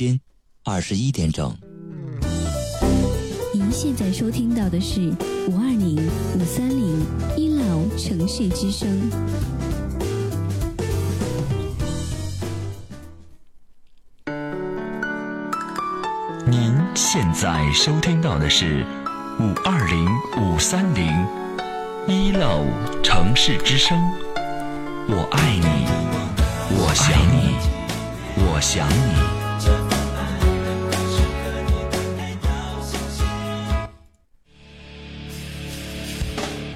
颠，二十一点整。您现在收听到的是五二零五三零一老城市之声。您现在收听到的是五二零五三零一楼城市之声。我爱你，我想你，我想你。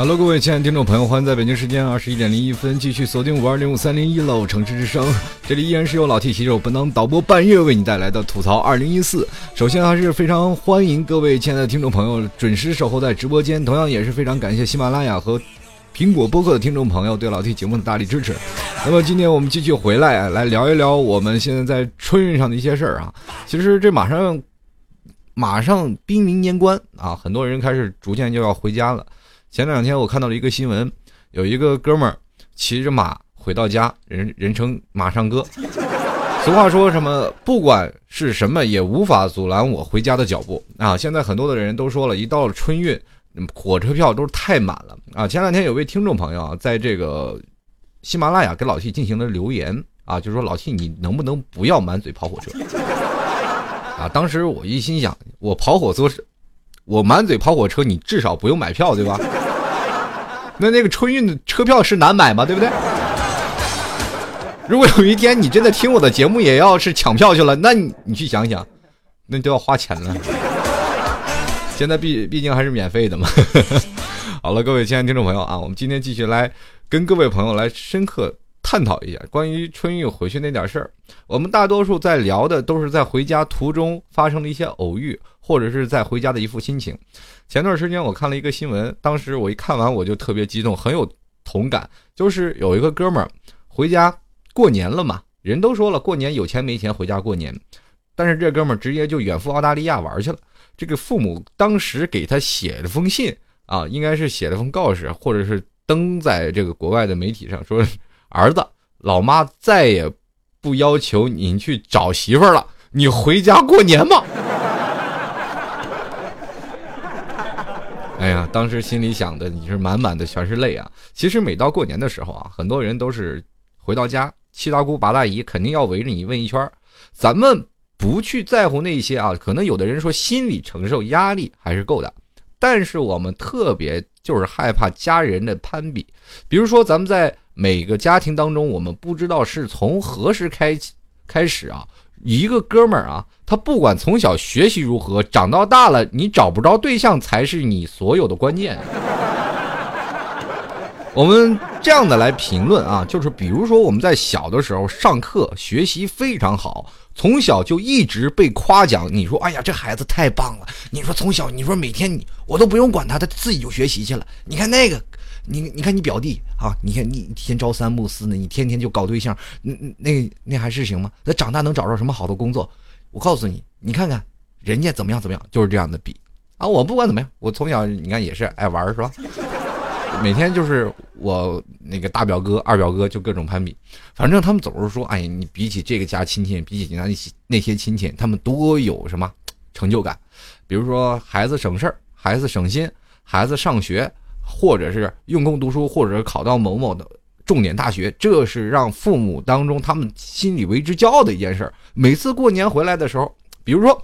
Hello，各位亲爱的听众朋友，欢迎在北京时间二十一点零一分继续锁定五二零五三零一楼城市之声。这里依然是由老 T 携手本档导播半月为你带来的吐槽二零一四。首先还是非常欢迎各位亲爱的听众朋友准时守候在直播间，同样也是非常感谢喜马拉雅和苹果播客的听众朋友对老 T 节目的大力支持。那么今天我们继续回来来聊一聊我们现在在春运上的一些事儿啊。其实这马上马上兵临年关啊，很多人开始逐渐就要回家了。前两天我看到了一个新闻，有一个哥们儿骑着马回到家，人人称马上哥。俗话说什么，不管是什么，也无法阻拦我回家的脚步啊！现在很多的人都说了，一到了春运，火车票都是太满了啊！前两天有位听众朋友啊，在这个喜马拉雅给老 T 进行了留言啊，就说老 T 你能不能不要满嘴跑火车啊？当时我一心想，我跑火车。我满嘴跑火车，你至少不用买票，对吧？那那个春运的车票是难买吗？对不对？如果有一天你真的听我的节目也要是抢票去了，那你你去想想，那都要花钱了。现在毕毕竟还是免费的嘛。好了，各位亲爱的听众朋友啊，我们今天继续来跟各位朋友来深刻探讨一下关于春运回去那点事儿。我们大多数在聊的都是在回家途中发生的一些偶遇。或者是在回家的一副心情。前段时间我看了一个新闻，当时我一看完我就特别激动，很有同感。就是有一个哥们儿回家过年了嘛，人都说了过年有钱没钱回家过年，但是这哥们儿直接就远赴澳大利亚玩去了。这个父母当时给他写了封信啊，应该是写了封告示，或者是登在这个国外的媒体上说：“儿子，老妈再也不要求您去找媳妇儿了，你回家过年吧。”哎呀，当时心里想的你是满满的全是泪啊！其实每到过年的时候啊，很多人都是回到家，七大姑八大姨肯定要围着你问一圈儿咱们不去在乎那些啊，可能有的人说心理承受压力还是够的，但是我们特别就是害怕家人的攀比。比如说，咱们在每个家庭当中，我们不知道是从何时开开始啊。一个哥们儿啊，他不管从小学习如何，长到大了，你找不着对象才是你所有的关键。我们这样的来评论啊，就是比如说我们在小的时候上课学习非常好，从小就一直被夸奖。你说，哎呀，这孩子太棒了。你说从小，你说每天你我都不用管他，他自己就学习去了。你看那个。你你看你表弟啊，你看你天朝三暮四呢，你天天就搞对象，那那那还是行吗？那长大能找着什么好的工作？我告诉你，你看看人家怎么样怎么样，就是这样的比啊！我不管怎么样，我从小你看也是爱玩是吧？每天就是我那个大表哥、二表哥就各种攀比，反正他们总是说，哎，你比起这个家亲戚，比起那些那些亲戚，他们多有什么成就感？比如说孩子省事儿，孩子省心，孩子上学。或者是用功读书，或者是考到某某的重点大学，这是让父母当中他们心里为之骄傲的一件事儿。每次过年回来的时候，比如说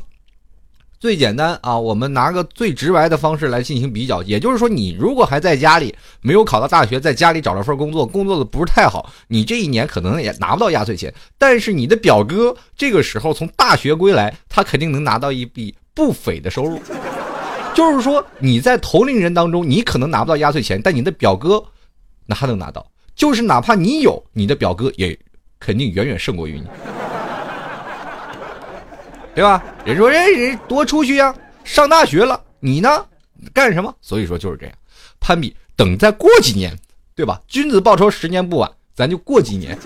最简单啊，我们拿个最直白的方式来进行比较，也就是说，你如果还在家里没有考到大学，在家里找了份工作，工作的不是太好，你这一年可能也拿不到压岁钱。但是你的表哥这个时候从大学归来，他肯定能拿到一笔不菲的收入。就是说，你在同龄人当中，你可能拿不到压岁钱，但你的表哥，那他能拿到。就是哪怕你有，你的表哥也肯定远远胜过于你，对吧？人说人人多出去呀，上大学了，你呢干什么？所以说就是这样，攀比，等再过几年，对吧？君子报仇，十年不晚，咱就过几年。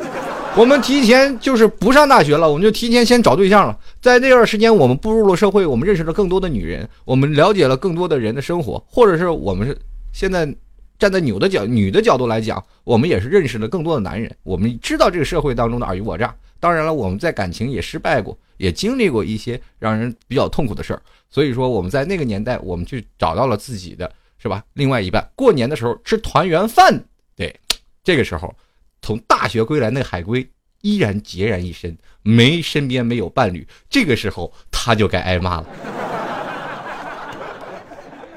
我们提前就是不上大学了，我们就提前先找对象了。在那段时间，我们步入了社会，我们认识了更多的女人，我们了解了更多的人的生活，或者是我们是现在站在女的角女的角度来讲，我们也是认识了更多的男人。我们知道这个社会当中的尔虞我诈。当然了，我们在感情也失败过，也经历过一些让人比较痛苦的事儿。所以说，我们在那个年代，我们去找到了自己的是吧？另外一半，过年的时候吃团圆饭，对，这个时候。从大学归来，那海龟依然孑然一身，没身边没有伴侣。这个时候，他就该挨骂了。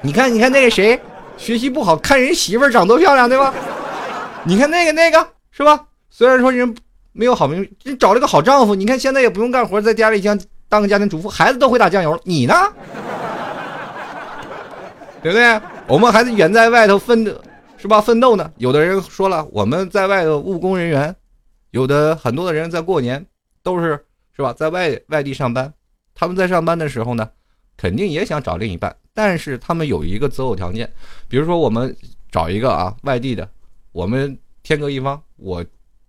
你看，你看那个谁，学习不好，看人媳妇长多漂亮，对吧？你看那个那个，是吧？虽然说人没有好名，人找了个好丈夫。你看现在也不用干活，在家里将当个家庭主妇，孩子都会打酱油。你呢？对不对？我们还是远在外头奋斗。是吧？奋斗呢？有的人说了，我们在外的务工人员，有的很多的人在过年都是是吧，在外外地上班。他们在上班的时候呢，肯定也想找另一半，但是他们有一个择偶条件，比如说我们找一个啊外地的，我们天各一方，我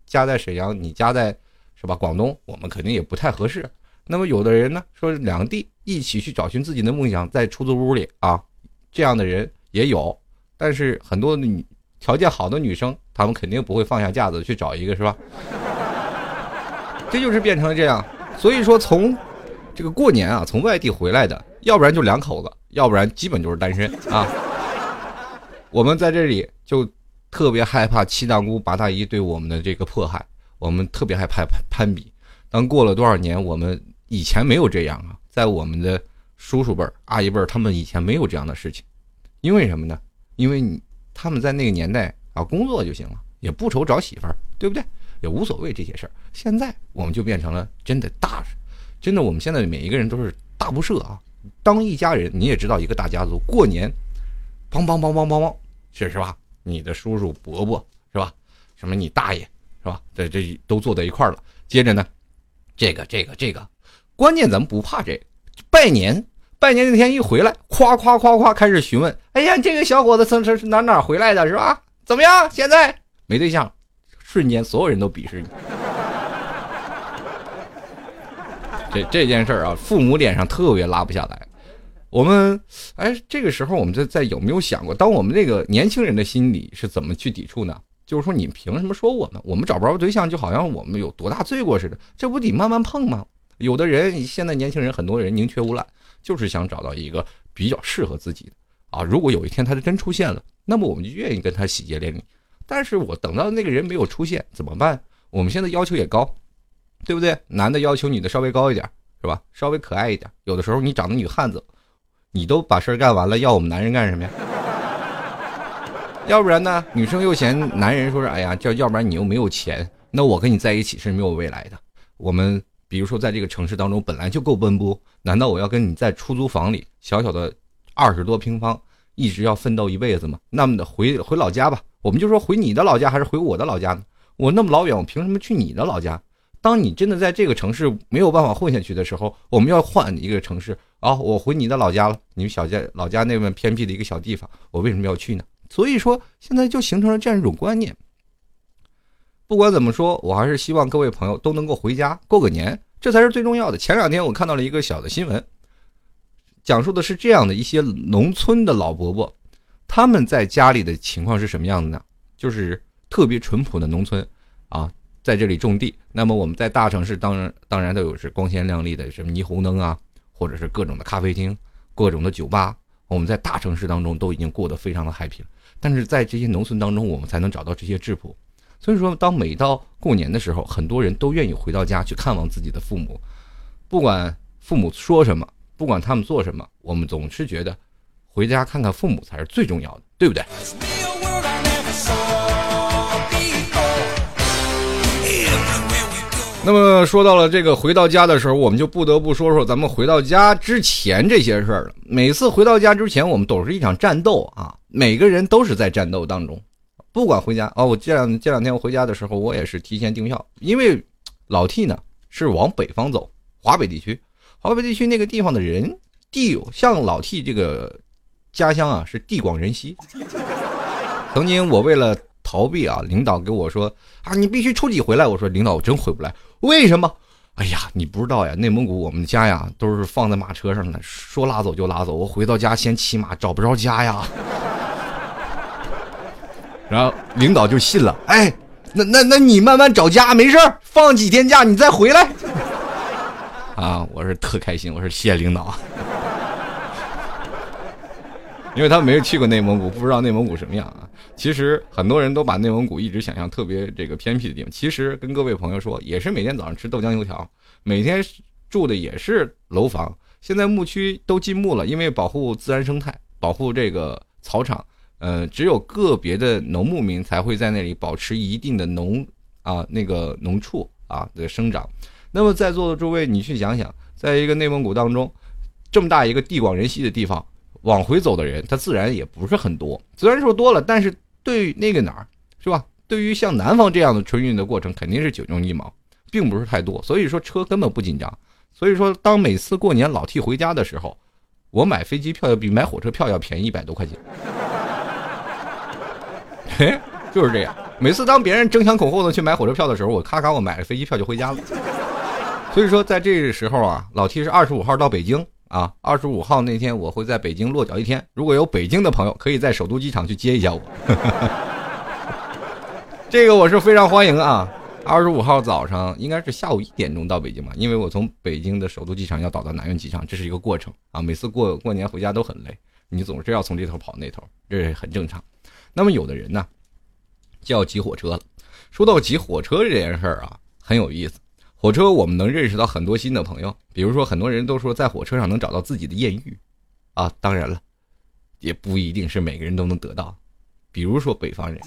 家在沈阳，你家在是吧广东，我们肯定也不太合适。那么有的人呢，说两地一起去找寻自己的梦想，在出租屋里啊，这样的人也有。但是很多女条件好的女生，她们肯定不会放下架子去找一个，是吧？这就是变成了这样。所以说，从这个过年啊，从外地回来的，要不然就两口子，要不然基本就是单身 啊。我们在这里就特别害怕七大姑八大姨对我们的这个迫害，我们特别害怕攀攀比。当过了多少年，我们以前没有这样啊，在我们的叔叔辈儿、阿姨辈儿，他们以前没有这样的事情，因为什么呢？因为你他们在那个年代啊，工作就行了，也不愁找媳妇儿，对不对？也无所谓这些事儿。现在我们就变成了真的大，真的我们现在每一个人都是大不赦啊。当一家人，你也知道一个大家族过年，梆梆梆梆梆梆，是是吧？你的叔叔伯伯是吧？什么你大爷是吧？这这都坐在一块了。接着呢，这个这个这个，关键咱们不怕这拜年。拜年那天一回来，夸夸夸夸开始询问。哎呀，这个小伙子从从哪哪回来的，是吧？怎么样？现在没对象，瞬间所有人都鄙视你。这这件事儿啊，父母脸上特别拉不下来。我们哎，这个时候我们在在有没有想过，当我们这个年轻人的心理是怎么去抵触呢？就是说，你凭什么说我们？我们找不着对象，就好像我们有多大罪过似的，这不得慢慢碰吗？有的人现在年轻人很多人宁缺毋滥。就是想找到一个比较适合自己的啊！如果有一天他是真出现了，那么我们就愿意跟他喜结连理。但是我等到那个人没有出现怎么办？我们现在要求也高，对不对？男的要求女的稍微高一点，是吧？稍微可爱一点。有的时候你长得女汉子，你都把事儿干完了，要我们男人干什么呀？要不然呢？女生又嫌男人说是哎呀，叫要不然你又没有钱，那我跟你在一起是没有未来的。我们。比如说，在这个城市当中本来就够奔波，难道我要跟你在出租房里小小的二十多平方，一直要奋斗一辈子吗？那么的回回老家吧，我们就说回你的老家还是回我的老家呢？我那么老远，我凭什么去你的老家？当你真的在这个城市没有办法混下去的时候，我们要换一个城市啊！我回你的老家了，你们小家老家那边偏僻的一个小地方，我为什么要去呢？所以说，现在就形成了这样一种观念。不管怎么说，我还是希望各位朋友都能够回家过个年，这才是最重要的。前两天我看到了一个小的新闻，讲述的是这样的一些农村的老伯伯，他们在家里的情况是什么样的呢？就是特别淳朴的农村啊，在这里种地。那么我们在大城市，当然当然都有是光鲜亮丽的什么霓虹灯啊，或者是各种的咖啡厅、各种的酒吧。我们在大城市当中都已经过得非常的 happy 了，但是在这些农村当中，我们才能找到这些质朴。所以说，当每到过年的时候，很多人都愿意回到家去看望自己的父母，不管父母说什么，不管他们做什么，我们总是觉得回家看看父母才是最重要的，对不对？那么说到了这个回到家的时候，我们就不得不说说咱们回到家之前这些事儿了。每次回到家之前，我们都是一场战斗啊，每个人都是在战斗当中。不管回家哦，我这两这两天我回家的时候，我也是提前订票，因为老 T 呢是往北方走，华北地区，华北地区那个地方的人地像老 T 这个家乡啊是地广人稀。曾经我为了逃避啊，领导给我说啊，你必须初几回来。我说领导，我真回不来，为什么？哎呀，你不知道呀，内蒙古我们家呀都是放在马车上的，说拉走就拉走。我回到家先骑马，找不着家呀。然后领导就信了，哎，那那那你慢慢找家，没事放几天假你再回来。啊，我是特开心，我说谢谢领导。因为他没有去过内蒙古，不知道内蒙古什么样啊。其实很多人都把内蒙古一直想象特别这个偏僻的地方，其实跟各位朋友说，也是每天早上吃豆浆油条，每天住的也是楼房。现在牧区都禁牧了，因为保护自然生态，保护这个草场，呃，只有个别的农牧民才会在那里保持一定的农啊那个农畜啊的生长。那么在座的诸位，你去想想，在一个内蒙古当中，这么大一个地广人稀的地方。往回走的人，他自然也不是很多。虽然说多了，但是对于那个哪儿，是吧？对于像南方这样的春运的过程，肯定是九牛一毛，并不是太多。所以说车根本不紧张。所以说，当每次过年老 T 回家的时候，我买飞机票要比买火车票要便宜一百多块钱。嘿，就是这样。每次当别人争先恐后的去买火车票的时候，我咔咔我买了飞机票就回家了。所以说，在这个时候啊，老 T 是二十五号到北京。啊，二十五号那天我会在北京落脚一天。如果有北京的朋友，可以在首都机场去接一下我。这个我是非常欢迎啊！二十五号早上应该是下午一点钟到北京吧，因为我从北京的首都机场要倒到南苑机场，这是一个过程啊。每次过过年回家都很累，你总是要从这头跑那头，这是很正常。那么有的人呢，就要挤火车了。说到挤火车这件事儿啊，很有意思。火车，我们能认识到很多新的朋友，比如说很多人都说在火车上能找到自己的艳遇，啊，当然了，也不一定是每个人都能得到。比如说北方人，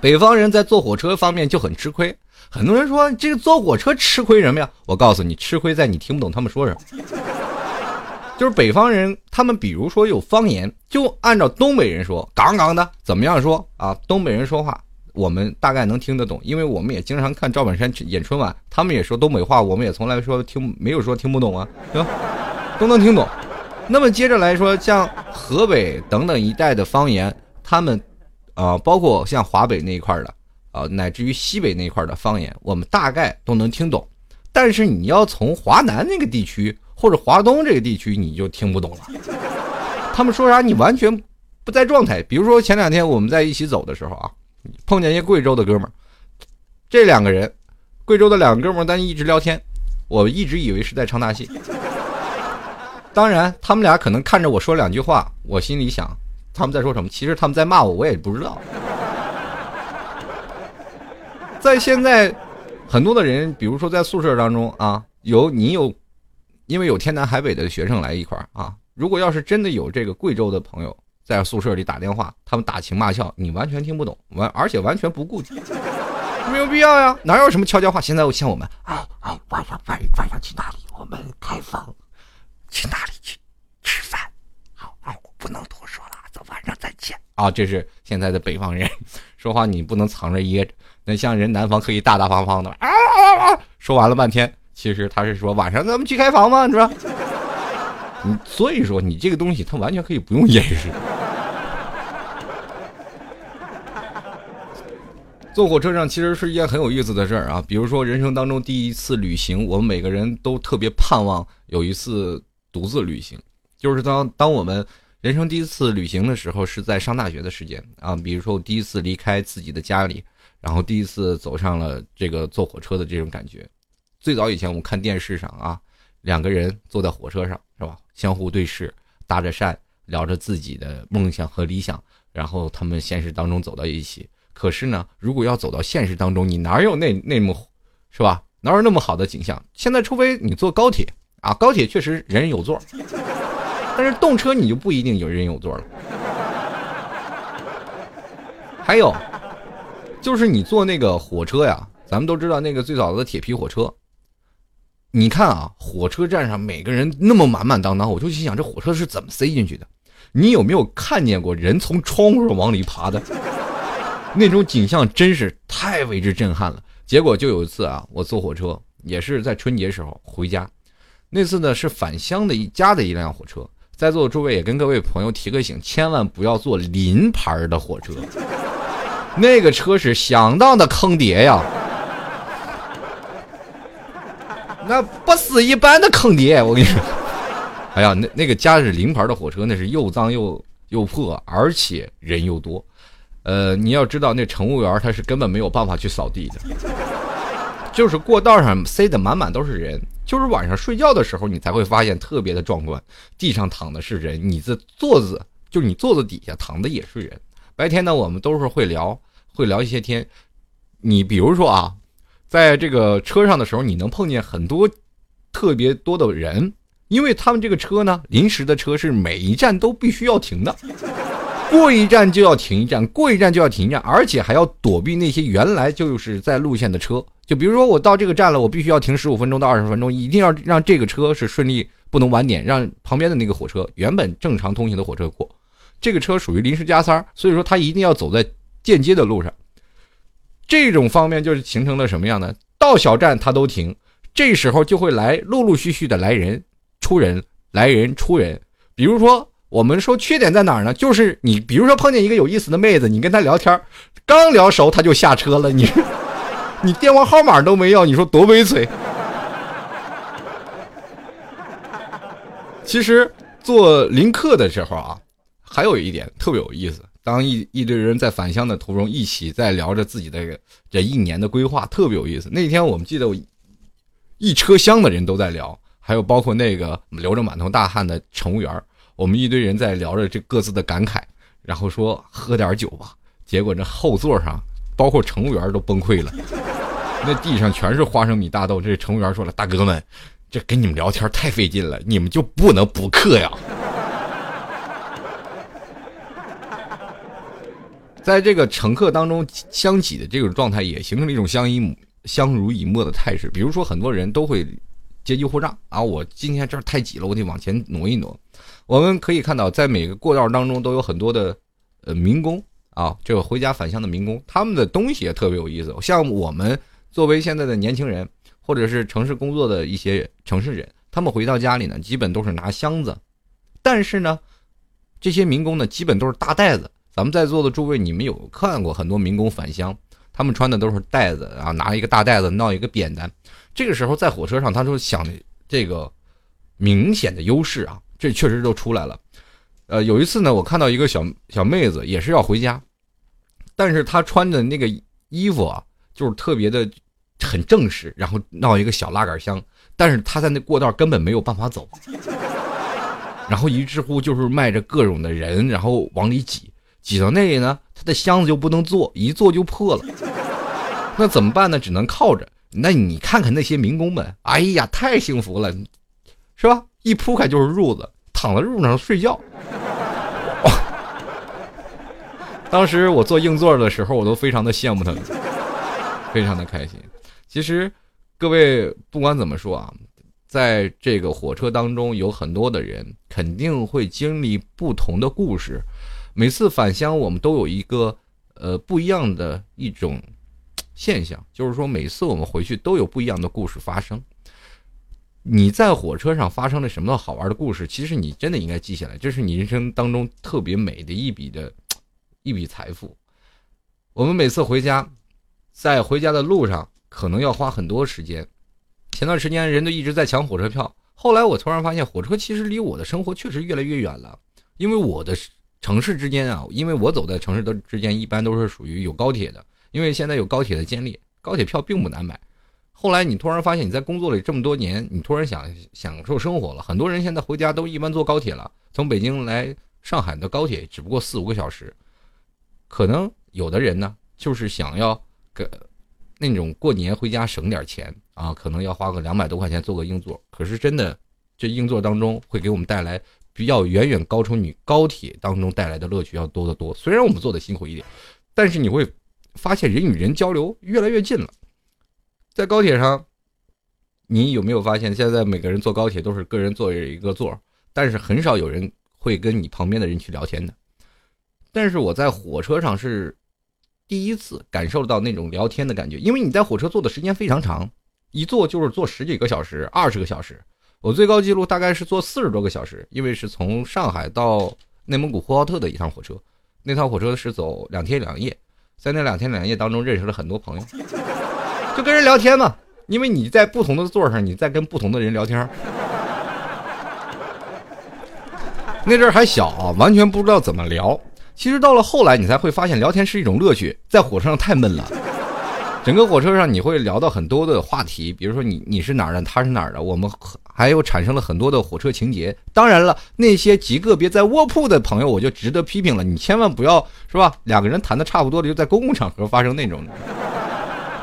北方人在坐火车方面就很吃亏。很多人说这个坐火车吃亏什么呀？我告诉你，吃亏在你听不懂他们说什么。就是北方人，他们比如说有方言，就按照东北人说，杠杠的怎么样说啊？东北人说话。我们大概能听得懂，因为我们也经常看赵本山演春晚，他们也说东北话，我们也从来说听没有说听不懂啊，对吧？都能听懂。那么接着来说，像河北等等一带的方言，他们啊，包括像华北那一块的啊，乃至于西北那一块的方言，我们大概都能听懂。但是你要从华南那个地区或者华东这个地区，你就听不懂了。他们说啥，你完全不在状态。比如说前两天我们在一起走的时候啊。碰见一贵州的哥们儿，这两个人，贵州的两个哥们儿，咱一直聊天，我一直以为是在唱大戏。当然，他们俩可能看着我说两句话，我心里想他们在说什么，其实他们在骂我，我也不知道。在现在，很多的人，比如说在宿舍当中啊，有你有，因为有天南海北的学生来一块儿啊，如果要是真的有这个贵州的朋友。在宿舍里打电话，他们打情骂俏，你完全听不懂，完而且完全不顾及，没有必要呀，哪有什么悄悄话？现在我像我们，哎哎，晚上晚晚上去哪里？我们开房，去哪里去吃饭？好，哎，我不能多说了，咱晚上再见啊！这是现在的北方人 说话，你不能藏着掖着，那像人南方可以大大方方的啊啊啊！说完了半天，其实他是说晚上咱们去开房吗？你说？你所以说，你这个东西它完全可以不用掩饰。坐火车上其实是一件很有意思的事儿啊，比如说人生当中第一次旅行，我们每个人都特别盼望有一次独自旅行，就是当当我们人生第一次旅行的时候，是在上大学的时间啊，比如说我第一次离开自己的家里，然后第一次走上了这个坐火车的这种感觉。最早以前我们看电视上啊，两个人坐在火车上是吧？相互对视，搭着讪，聊着自己的梦想和理想，然后他们现实当中走到一起。可是呢，如果要走到现实当中，你哪有那那么，是吧？哪有那么好的景象？现在除非你坐高铁啊，高铁确实人人有座，但是动车你就不一定有人有座了。还有，就是你坐那个火车呀，咱们都知道那个最早的铁皮火车。你看啊，火车站上每个人那么满满当当，我就心想这火车是怎么塞进去的？你有没有看见过人从窗户往里爬的？那种景象真是太为之震撼了。结果就有一次啊，我坐火车，也是在春节时候回家，那次呢是返乡的一家的一辆火车。在座的诸位也跟各位朋友提个醒，千万不要坐临牌的火车，那个车是相当的坑爹呀，那不是一般的坑爹，我跟你说。哎呀，那那个加是临牌的火车，那是又脏又又破，而且人又多。呃，你要知道，那乘务员他是根本没有办法去扫地的，就是过道上塞得满满都是人。就是晚上睡觉的时候，你才会发现特别的壮观，地上躺的是人，你这座子就是你座子底下躺的也是人。白天呢，我们都是会聊，会聊一些天。你比如说啊，在这个车上的时候，你能碰见很多特别多的人，因为他们这个车呢，临时的车是每一站都必须要停的，过一站就要停一站，过一站就要停一站，而且还要躲避那些原来就是在路线的车。就比如说，我到这个站了，我必须要停十五分钟到二十分钟，一定要让这个车是顺利，不能晚点，让旁边的那个火车原本正常通行的火车过。这个车属于临时加塞儿，所以说它一定要走在间接的路上。这种方面就是形成了什么样呢？到小站它都停，这时候就会来陆陆续续的来人出人来人出人。比如说，我们说缺点在哪儿呢？就是你比如说碰见一个有意思的妹子，你跟她聊天，刚聊熟她就下车了，你。你电话号码都没要，你说多悲催。其实做临客的时候啊，还有一点特别有意思。当一一堆人在返乡的途中，一起在聊着自己的这一年的规划，特别有意思。那天我们记得我，一车厢的人都在聊，还有包括那个流着满头大汗的乘务员，我们一堆人在聊着这各自的感慨，然后说喝点酒吧。结果这后座上。包括乘务员都崩溃了，那地上全是花生米大豆。这乘务员说了：“大哥们，这跟你们聊天太费劲了，你们就不能补课呀？”在这个乘客当中相挤的这种状态，也形成了一种相依相濡以沫的态势。比如说，很多人都会阶级互让啊，我今天这儿太挤了，我得往前挪一挪。我们可以看到，在每个过道当中都有很多的呃民工。啊，这个回家返乡的民工，他们的东西也特别有意思。像我们作为现在的年轻人，或者是城市工作的一些城市人，他们回到家里呢，基本都是拿箱子。但是呢，这些民工呢，基本都是大袋子。咱们在座的诸位，你们有看过很多民工返乡，他们穿的都是袋子啊，拿一个大袋子，闹一个扁担。这个时候在火车上，他就想这个明显的优势啊，这确实都出来了。呃，有一次呢，我看到一个小小妹子也是要回家，但是她穿的那个衣服啊，就是特别的很正式，然后闹一个小拉杆箱，但是她在那过道根本没有办法走，然后于是乎就是迈着各种的人，然后往里挤，挤到那里呢，他的箱子就不能坐，一坐就破了，那怎么办呢？只能靠着。那你看看那些民工们，哎呀，太幸福了，是吧？一铺开就是褥子，躺在褥子上睡觉。当时我坐硬座的时候，我都非常的羡慕他们，非常的开心。其实，各位不管怎么说啊，在这个火车当中，有很多的人肯定会经历不同的故事。每次返乡，我们都有一个呃不一样的一种现象，就是说每次我们回去都有不一样的故事发生。你在火车上发生了什么好玩的故事？其实你真的应该记下来，这是你人生当中特别美的一笔的。一笔财富，我们每次回家，在回家的路上可能要花很多时间。前段时间人都一直在抢火车票，后来我突然发现，火车其实离我的生活确实越来越远了。因为我的城市之间啊，因为我走在城市的之间，一般都是属于有高铁的。因为现在有高铁的建立，高铁票并不难买。后来你突然发现，你在工作里这么多年，你突然想享受生活了。很多人现在回家都一般坐高铁了，从北京来上海的高铁只不过四五个小时。可能有的人呢，就是想要个那种过年回家省点钱啊，可能要花个两百多块钱坐个硬座。可是真的，这硬座当中会给我们带来比较远远高出你高铁当中带来的乐趣要多得多。虽然我们做的辛苦一点，但是你会发现人与人交流越来越近了。在高铁上，你有没有发现现在每个人坐高铁都是个人坐一个座，但是很少有人会跟你旁边的人去聊天的。但是我在火车上是第一次感受到那种聊天的感觉，因为你在火车坐的时间非常长，一坐就是坐十几个小时、二十个小时。我最高记录大概是坐四十多个小时，因为是从上海到内蒙古呼和浩特的一趟火车，那趟火车是走两天两夜，在那两天两夜当中认识了很多朋友，就跟人聊天嘛，因为你在不同的座上，你在跟不同的人聊天。那阵儿还小啊，完全不知道怎么聊。其实到了后来，你才会发现聊天是一种乐趣。在火车上太闷了，整个火车上你会聊到很多的话题，比如说你你是哪儿的，他是哪儿的，我们还有产生了很多的火车情节。当然了，那些极个别在卧铺的朋友，我就值得批评了。你千万不要是吧？两个人谈的差不多的，就在公共场合发生那种。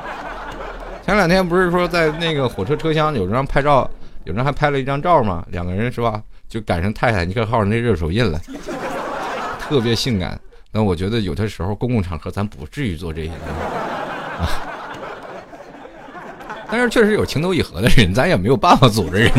前两天不是说在那个火车车厢有人拍照，有人还拍了一张照吗？两个人是吧？就赶上泰坦尼克号那热手印了，特别性感。但我觉得有的时候公共场合咱不至于做这些啊。但是确实有情投意合的人，咱也没有办法组织人。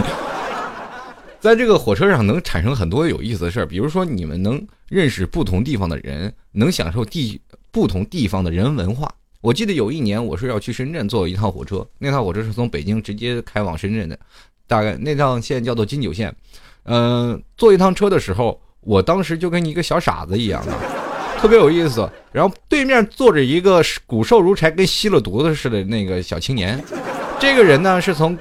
在这个火车上能产生很多有意思的事儿，比如说你们能认识不同地方的人，能享受地不同地方的人文化。我记得有一年我是要去深圳坐一趟火车，那趟火车是从北京直接开往深圳的，大概那趟线叫做金九线。嗯，坐一趟车的时候，我当时就跟一个小傻子一样的，特别有意思。然后对面坐着一个骨瘦如柴、跟吸了毒的似的那个小青年。这个人呢是从，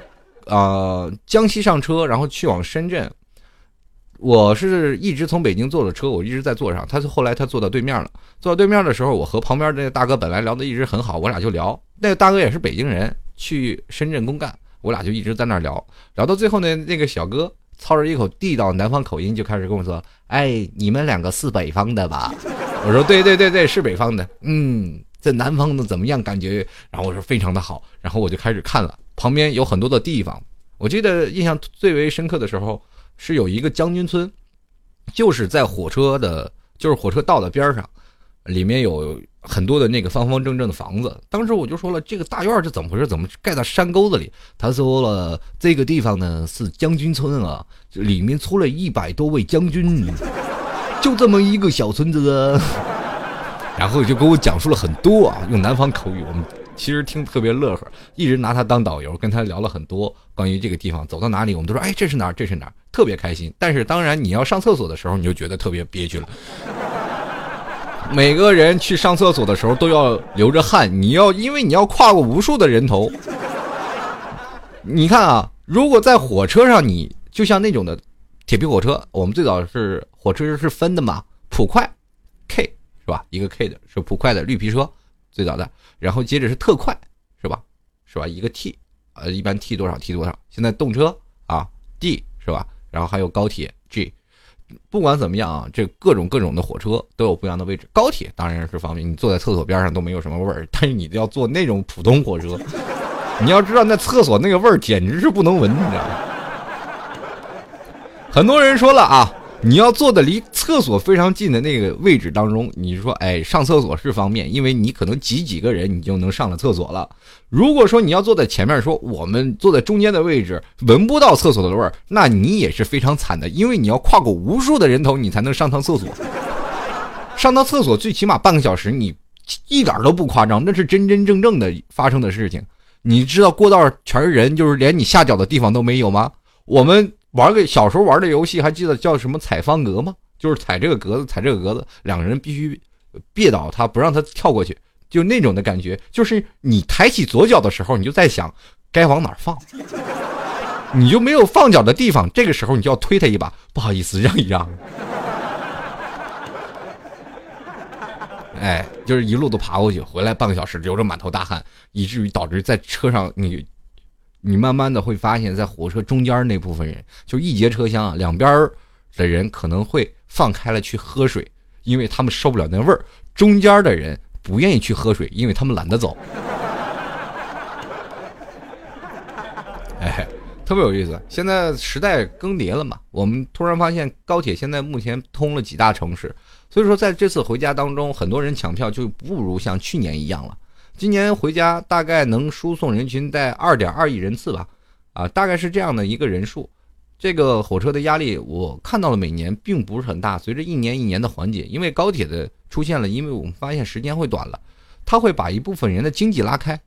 呃江西上车，然后去往深圳。我是一直从北京坐的车，我一直在坐上。他是后来他坐到对面了，坐到对面的时候，我和旁边那个大哥本来聊的一直很好，我俩就聊。那个大哥也是北京人，去深圳公干，我俩就一直在那聊。聊到最后呢，那个小哥。操着一口地道南方口音就开始跟我说：“哎，你们两个是北方的吧？”我说：“对对对对，是北方的。”嗯，在南方的怎么样？感觉？然后我说非常的好。然后我就开始看了，旁边有很多的地方。我记得印象最为深刻的时候是有一个将军村，就是在火车的，就是火车道的边上，里面有。很多的那个方方正正的房子，当时我就说了，这个大院是怎么回事？怎么盖在山沟子里？他说了，这个地方呢是将军村啊，里面出了一百多位将军，就这么一个小村子。然后就给我讲述了很多啊，用南方口语，我们其实听特别乐呵，一直拿他当导游，跟他聊了很多关于这个地方，走到哪里我们都说，哎，这是哪儿？这是哪儿？特别开心。但是当然，你要上厕所的时候，你就觉得特别憋屈了。每个人去上厕所的时候都要流着汗，你要因为你要跨过无数的人头。你看啊，如果在火车上，你就像那种的铁皮火车，我们最早是火车是分的嘛，普快是吧？一个 K 的是普快的绿皮车，最早的，然后接着是特快是吧？是吧？一个 T，呃，一般 T 多少 T 多少？现在动车啊 D 是吧？然后还有高铁 G。不管怎么样啊，这各种各种的火车都有不一样的位置。高铁当然是方便，你坐在厕所边上都没有什么味儿。但是你要坐那种普通火车，你要知道那厕所那个味儿简直是不能闻，你知道吗？很多人说了啊。你要坐的离厕所非常近的那个位置当中，你说，哎，上厕所是方便，因为你可能挤几个人，你就能上了厕所了。如果说你要坐在前面，说我们坐在中间的位置，闻不到厕所的味儿，那你也是非常惨的，因为你要跨过无数的人头，你才能上趟厕所。上趟厕所最起码半个小时，你一点都不夸张，那是真真正正的发生的事情。你知道过道全是人，就是连你下脚的地方都没有吗？我们。玩个小时候玩的游戏，还记得叫什么踩方格吗？就是踩这个格子，踩这个格子，两个人必须别倒他，不让他跳过去，就那种的感觉。就是你抬起左脚的时候，你就在想该往哪放，你就没有放脚的地方。这个时候你就要推他一把，不好意思，让一让。哎，就是一路都爬过去，回来半个小时流着满头大汗，以至于导致在车上你。你慢慢的会发现，在火车中间那部分人，就一节车厢啊，两边的人可能会放开了去喝水，因为他们受不了那味儿；中间的人不愿意去喝水，因为他们懒得走。哎，特别有意思。现在时代更迭了嘛，我们突然发现高铁现在目前通了几大城市，所以说在这次回家当中，很多人抢票就不如像去年一样了。今年回家大概能输送人群在二点二亿人次吧，啊，大概是这样的一个人数。这个火车的压力我看到了，每年并不是很大。随着一年一年的缓解，因为高铁的出现了，因为我们发现时间会短了。他会把一部分人的经济拉开。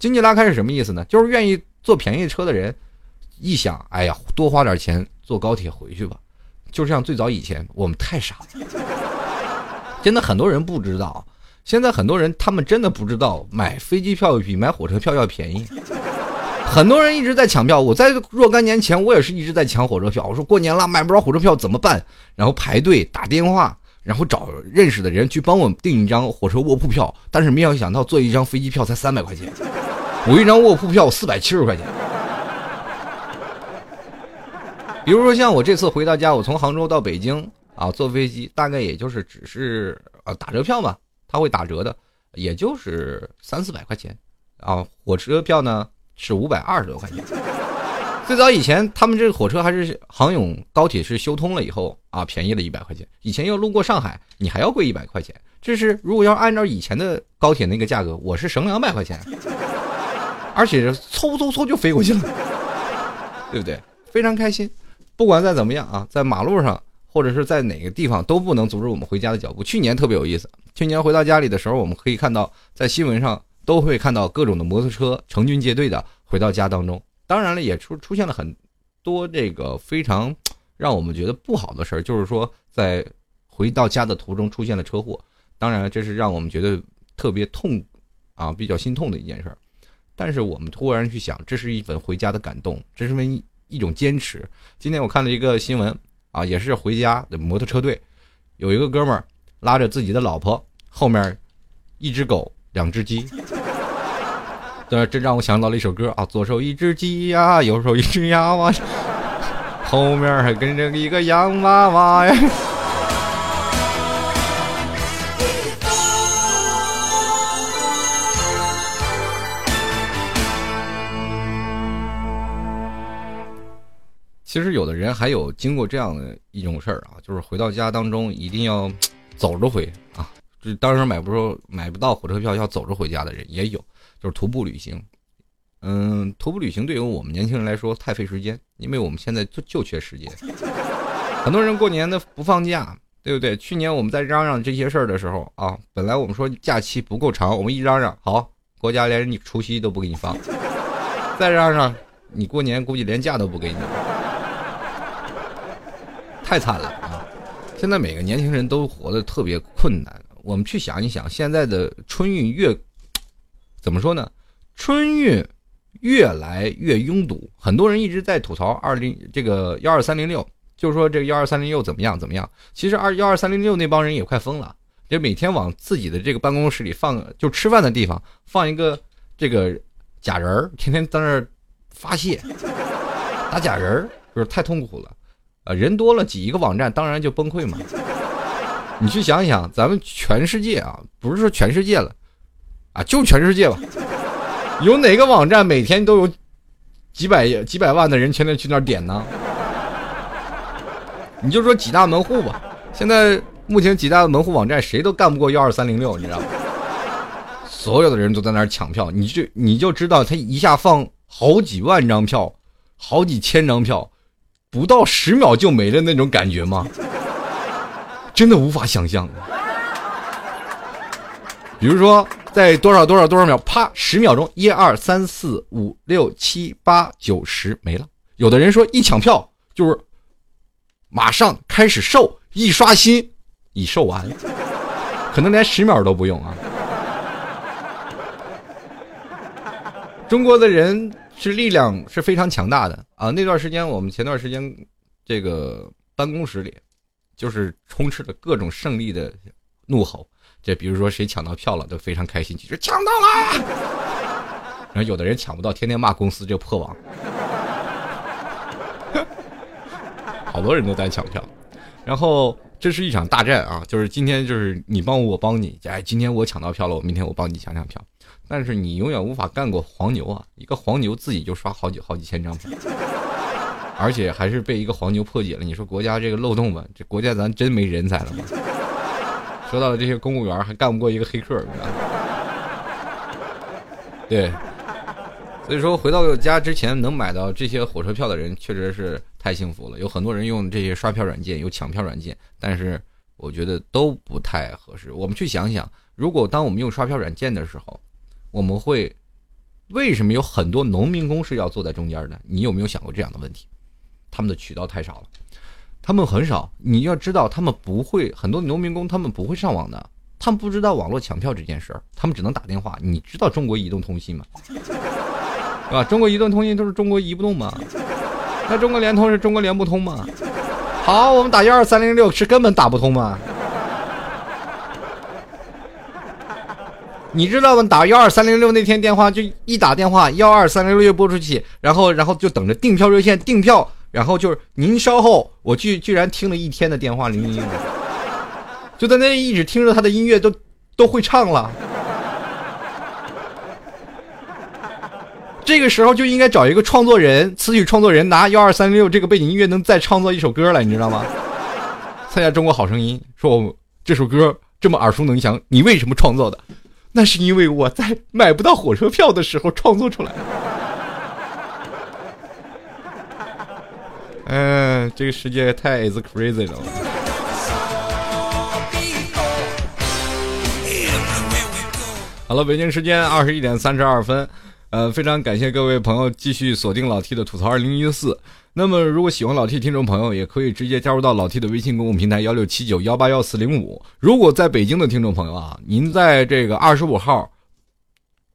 经济拉开是什么意思呢？就是愿意坐便宜车的人，一想，哎呀，多花点钱坐高铁回去吧。就像最早以前，我们太傻了，真的很多人不知道。现在很多人他们真的不知道，买飞机票比买火车票要便宜。很多人一直在抢票，我在若干年前我也是一直在抢火车票。我说过年了买不着火车票怎么办？然后排队打电话，然后找认识的人去帮我订一张火车卧铺票。但是没有想到坐一张飞机票才三百块钱，我一张卧铺票四百七十块钱。比如说像我这次回到家，我从杭州到北京啊，坐飞机大概也就是只是呃打折票嘛，他会打折的，也就是三四百块钱啊。火车票呢是五百二十多块钱。最早以前他们这个火车还是杭甬高铁是修通了以后啊，便宜了一百块钱。以前要路过上海，你还要贵一百块钱。这是如果要按照以前的高铁那个价格，我是省两百块钱，而且嗖嗖嗖就飞过去了，对不对？非常开心。不管再怎么样啊，在马路上或者是在哪个地方都不能阻止我们回家的脚步。去年特别有意思，去年回到家里的时候，我们可以看到在新闻上都会看到各种的摩托车成群结队的回到家当中。当然了，也出出现了很多这个非常让我们觉得不好的事儿，就是说在回到家的途中出现了车祸。当然，这是让我们觉得特别痛啊，比较心痛的一件事儿。但是我们突然去想，这是一份回家的感动，这是为。一种坚持。今天我看了一个新闻啊，也是回家的摩托车队，有一个哥们儿拉着自己的老婆，后面一只狗，两只鸡。这这让我想到了一首歌啊，左手一只鸡呀，右手一只鸭哇，后面还跟着一个洋娃娃呀。其实有的人还有经过这样的一种事儿啊，就是回到家当中一定要走着回啊，就当时买不着买不到火车票要走着回家的人也有，就是徒步旅行。嗯，徒步旅行对于我们年轻人来说太费时间，因为我们现在就就缺时间。很多人过年的不放假，对不对？去年我们在嚷嚷这些事儿的时候啊，本来我们说假期不够长，我们一嚷嚷好，国家连你除夕都不给你放，再嚷嚷你过年估计连假都不给你。太惨了啊！现在每个年轻人都活得特别困难。我们去想一想，现在的春运越怎么说呢？春运越来越拥堵，很多人一直在吐槽二零这个幺二三零六，就是说这个幺二三零六怎么样怎么样。其实二幺二三零六那帮人也快疯了，就每天往自己的这个办公室里放，就吃饭的地方放一个这个假人儿，天天在那儿发泄，打假人儿，不是太痛苦了。啊，人多了挤一个网站，当然就崩溃嘛。你去想想，咱们全世界啊，不是说全世界了，啊，就全世界吧，有哪个网站每天都有几百几百万的人天天去那点呢？你就说几大门户吧，现在目前几大门户网站谁都干不过幺二三零六，你知道吗？所有的人都在那抢票，你就你就知道他一下放好几万张票，好几千张票。不到十秒就没了那种感觉吗？真的无法想象。比如说，在多少多少多少秒，啪，十秒钟，一二三四五六七八九十没了。有的人说一抢票就是马上开始售，一刷新已售完，可能连十秒都不用啊。中国的人。是力量是非常强大的啊！那段时间，我们前段时间这个办公室里，就是充斥着各种胜利的怒吼。这比如说谁抢到票了，都非常开心，就是抢到了。然后有的人抢不到，天天骂公司这破网。好多人都在抢票，然后这是一场大战啊！就是今天就是你帮我，我帮你。哎，今天我抢到票了，我明天我帮你抢抢票。但是你永远无法干过黄牛啊！一个黄牛自己就刷好几好几千张票，而且还是被一个黄牛破解了。你说国家这个漏洞吧？这国家咱真没人才了吗？说到了这些公务员，还干不过一个黑客，对。所以说回到家之前能买到这些火车票的人，确实是太幸福了。有很多人用这些刷票软件，有抢票软件，但是我觉得都不太合适。我们去想想。如果当我们用刷票软件的时候，我们会为什么有很多农民工是要坐在中间的？你有没有想过这样的问题？他们的渠道太少了，他们很少。你要知道，他们不会很多农民工，他们不会上网的，他们不知道网络抢票这件事儿，他们只能打电话。你知道中国移动通信吗？啊？中国移动通信都是中国移不动吗？那中国联通是中国联不通吗？好，我们打幺二三零六是根本打不通吗？你知道吗？打幺二三零六那天电话就一打电话，幺二三零六拨出去，然后然后就等着订票热线订票，然后就是您稍后，我居居然听了一天的电话铃音，就在那一直听着他的音乐都都会唱了。这个时候就应该找一个创作人，词曲创作人拿幺二三零六这个背景音乐能再创作一首歌了，你知道吗？参加中国好声音，说我这首歌这么耳熟能详，你为什么创作的？那是因为我在买不到火车票的时候创作出来的。嗯，这个世界太 is crazy 了。好了，北京时间二十一点三十二分，呃，非常感谢各位朋友继续锁定老 T 的吐槽二零一四。那么，如果喜欢老 T 听众朋友，也可以直接加入到老 T 的微信公共平台幺六七九幺八幺四零五。如果在北京的听众朋友啊，您在这个二十五号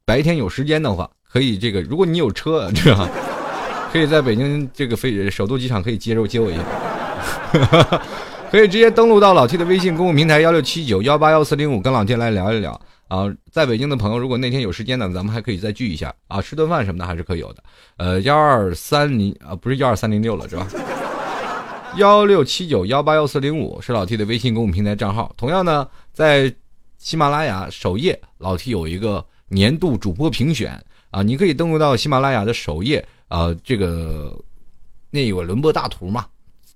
白天有时间的话，可以这个，如果你有车，这样 可以在北京这个飞首都机场可以接着接我一下，可以直接登录到老 T 的微信公共平台幺六七九幺八幺四零五，跟老 T 来聊一聊。啊，在北京的朋友，如果那天有时间呢，咱们还可以再聚一下啊，吃顿饭什么的还是可以有的。呃，幺二三零啊，不是幺二三零六了，是吧？幺六七九幺八幺四零五是老 T 的微信公共平台账号。同样呢，在喜马拉雅首页，老 T 有一个年度主播评选啊，你可以登录到喜马拉雅的首页啊，这个那有个轮播大图嘛，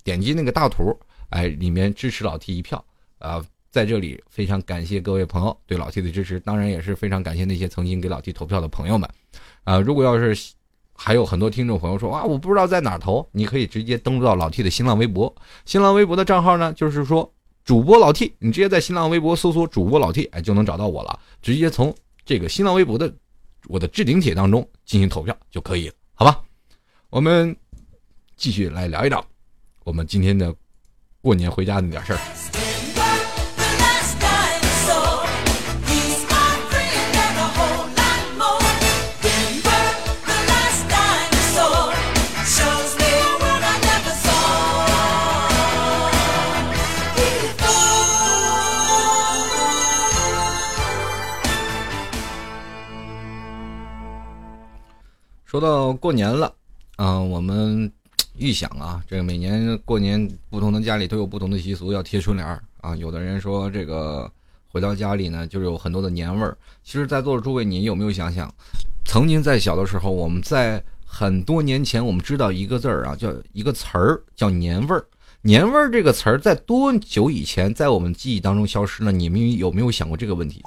点击那个大图，哎，里面支持老 T 一票啊。在这里非常感谢各位朋友对老 T 的支持，当然也是非常感谢那些曾经给老 T 投票的朋友们。啊，如果要是还有很多听众朋友说啊，我不知道在哪投，你可以直接登录到老 T 的新浪微博，新浪微博的账号呢，就是说主播老 T，你直接在新浪微博搜索主播老 T，哎，就能找到我了，直接从这个新浪微博的我的置顶帖当中进行投票就可以了，好吧？我们继续来聊一聊我们今天的过年回家那点事儿。说到过年了，啊，我们预想啊，这个每年过年不同的家里都有不同的习俗，要贴春联儿啊。有的人说这个回到家里呢，就是有很多的年味儿。其实，在座的诸位，你有没有想想，曾经在小的时候，我们在很多年前，我们知道一个字儿啊，叫一个词儿，叫年味儿。年味儿这个词儿在多久以前在我们记忆当中消失了？你们有没有想过这个问题？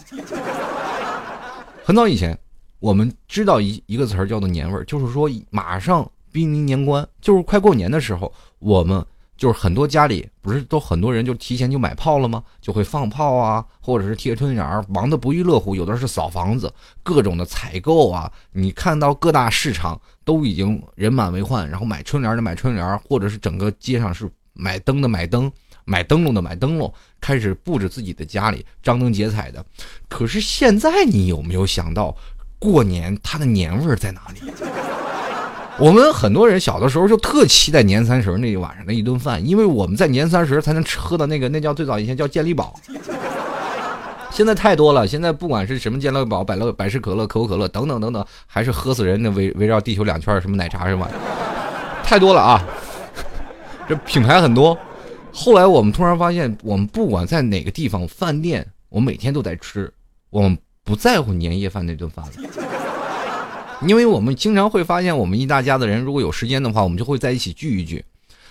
很早以前。我们知道一一个词儿叫做年味儿，就是说马上濒临年关，就是快过年的时候，我们就是很多家里不是都很多人就提前就买炮了吗？就会放炮啊，或者是贴春联儿，忙得不亦乐乎。有的是扫房子，各种的采购啊，你看到各大市场都已经人满为患，然后买春联的买春联，或者是整个街上是买灯的买灯，买灯笼的买灯笼，开始布置自己的家里，张灯结彩的。可是现在你有没有想到？过年它的年味儿在哪里？我们很多人小的时候就特期待年三十那一晚上的一顿饭，因为我们在年三十才能吃喝的那个，那叫最早以前叫健力宝。现在太多了，现在不管是什么健乐宝、百乐、百事可乐、可口可乐等等等等，还是喝死人的围围绕地球两圈什么奶茶什么？太多了啊！这品牌很多。后来我们突然发现，我们不管在哪个地方饭店，我们每天都在吃，我们。不在乎年夜饭那顿饭了，因为我们经常会发现，我们一大家子人如果有时间的话，我们就会在一起聚一聚。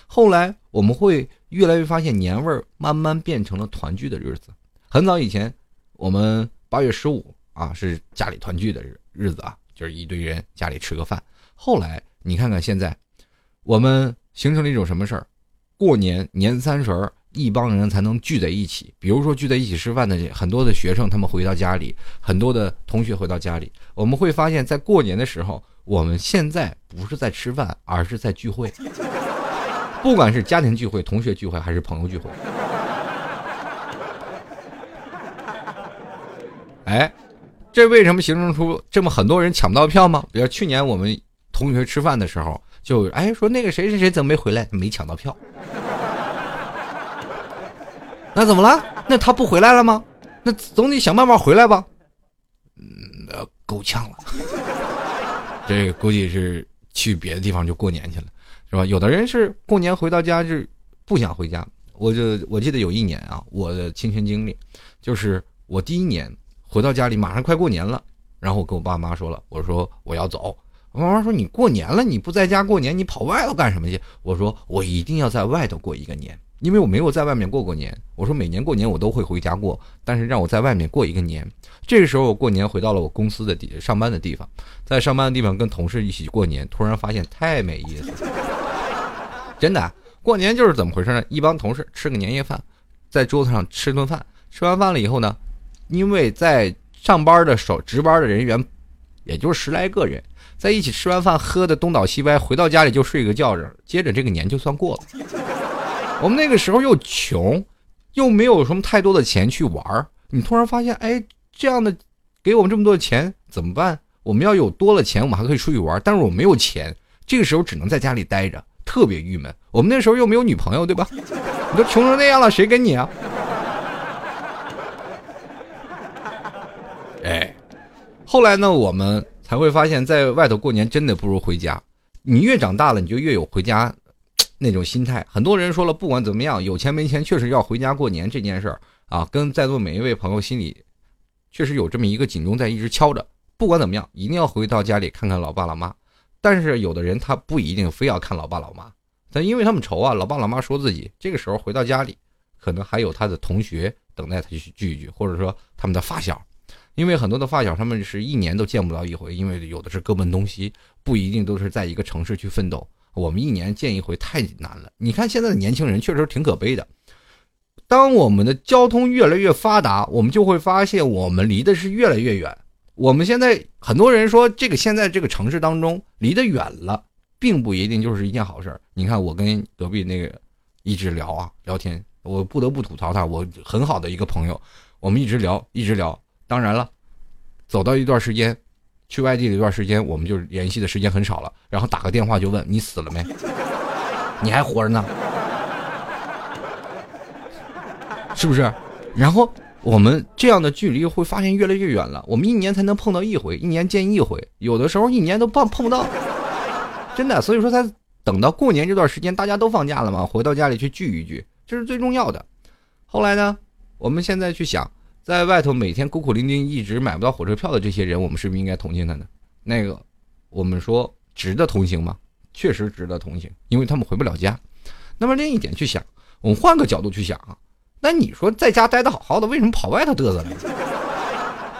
后来我们会越来越发现，年味儿慢慢变成了团聚的日子。很早以前，我们八月十五啊是家里团聚的日日子啊，就是一堆人家里吃个饭。后来你看看现在，我们形成了一种什么事儿？过年年三十儿一帮人才能聚在一起。比如说聚在一起吃饭的很多的学生，他们回到家里，很多的同学回到家里，我们会发现，在过年的时候，我们现在不是在吃饭，而是在聚会。不管是家庭聚会、同学聚会还是朋友聚会。哎，这为什么形成出这么很多人抢不到票吗？比如去年我们同学吃饭的时候，就哎说那个谁谁谁怎么没回来？没抢到票。那怎么了？那他不回来了吗？那总得想办法回来吧。嗯，那够呛了。这估计是去别的地方就过年去了，是吧？有的人是过年回到家是不想回家。我就我记得有一年啊，我的亲身经历，就是我第一年。回到家里，马上快过年了，然后我跟我爸妈说了，我说我要走。我妈妈说你过年了，你不在家过年，你跑外头干什么去？我说我一定要在外头过一个年，因为我没有在外面过过年。我说每年过年我都会回家过，但是让我在外面过一个年。这个时候我过年回到了我公司的地上班的地方，在上班的地方跟同事一起过年，突然发现太没意思了。真的，过年就是怎么回事呢？一帮同事吃个年夜饭，在桌子上吃顿饭，吃完饭了以后呢？因为在上班的手值班的人员，也就十来个人，在一起吃完饭，喝的东倒西歪，回到家里就睡个觉着，接着这个年就算过了。我们那个时候又穷，又没有什么太多的钱去玩你突然发现，哎，这样的给我们这么多钱怎么办？我们要有多了钱，我们还可以出去玩但是我没有钱，这个时候只能在家里待着，特别郁闷。我们那时候又没有女朋友，对吧？你都穷成那样了，谁跟你啊？哎，后来呢，我们才会发现，在外头过年真的不如回家。你越长大了，你就越有回家那种心态。很多人说了，不管怎么样，有钱没钱，确实要回家过年这件事儿啊，跟在座每一位朋友心里确实有这么一个警钟在一直敲着。不管怎么样，一定要回到家里看看老爸老妈。但是有的人他不一定非要看老爸老妈，但因为他们愁啊，老爸老妈说自己这个时候回到家里，可能还有他的同学等待他去聚一聚，或者说他们的发小。因为很多的发小，他们是一年都见不到一回，因为有的是各奔东西，不一定都是在一个城市去奋斗。我们一年见一回太难了。你看现在的年轻人确实挺可悲的。当我们的交通越来越发达，我们就会发现我们离的是越来越远。我们现在很多人说，这个现在这个城市当中离得远了，并不一定就是一件好事你看我跟隔壁那个一直聊啊聊天，我不得不吐槽他，我很好的一个朋友，我们一直聊一直聊。当然了，走到一段时间，去外地的一段时间，我们就联系的时间很少了。然后打个电话就问你死了没？你还活着呢？是不是？然后我们这样的距离会发现越来越远了。我们一年才能碰到一回，一年见一回，有的时候一年都碰碰不到。真的，所以说才等到过年这段时间，大家都放假了嘛，回到家里去聚一聚，这是最重要的。后来呢，我们现在去想。在外头每天孤苦伶仃，一直买不到火车票的这些人，我们是不是应该同情他呢？那个，我们说值得同情吗？确实值得同情，因为他们回不了家。那么另一点去想，我们换个角度去想啊，那你说在家待的好好的，为什么跑外头嘚瑟呢？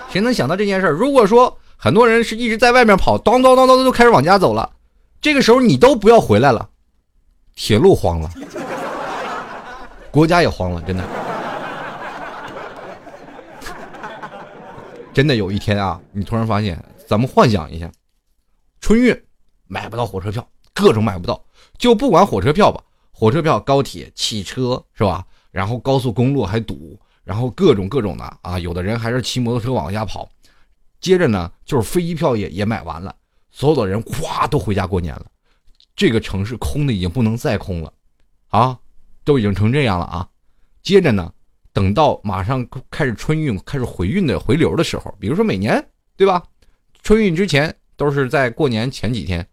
谁能想到这件事儿？如果说很多人是一直在外面跑，咚咚咚咚都开始往家走了，这个时候你都不要回来了，铁路慌了，国家也慌了，真的。真的有一天啊，你突然发现，咱们幻想一下，春运买不到火车票，各种买不到，就不管火车票吧，火车票、高铁、汽车是吧？然后高速公路还堵，然后各种各种的啊，有的人还是骑摩托车往下跑。接着呢，就是飞机票也也买完了，所有的人咵都回家过年了，这个城市空的已经不能再空了，啊，都已经成这样了啊。接着呢。等到马上开始春运、开始回运的回流的时候，比如说每年，对吧？春运之前都是在过年前几天，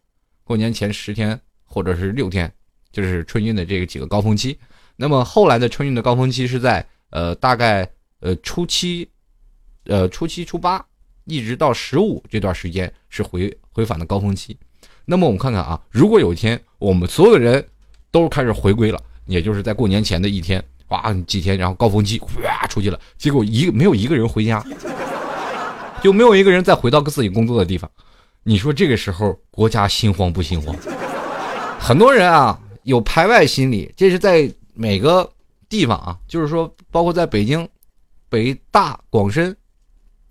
过年前十天或者是六天，就是春运的这个几个高峰期。那么后来的春运的高峰期是在呃大概呃初七，呃初七初八一直到十五这段时间是回回返的高峰期。那么我们看看啊，如果有一天我们所有的人都开始回归了，也就是在过年前的一天。哇，几天，然后高峰期哇出去了，结果一没有一个人回家，就没有一个人再回到自己工作的地方。你说这个时候国家心慌不心慌？很多人啊有排外心理，这是在每个地方啊，就是说，包括在北京、北大、广深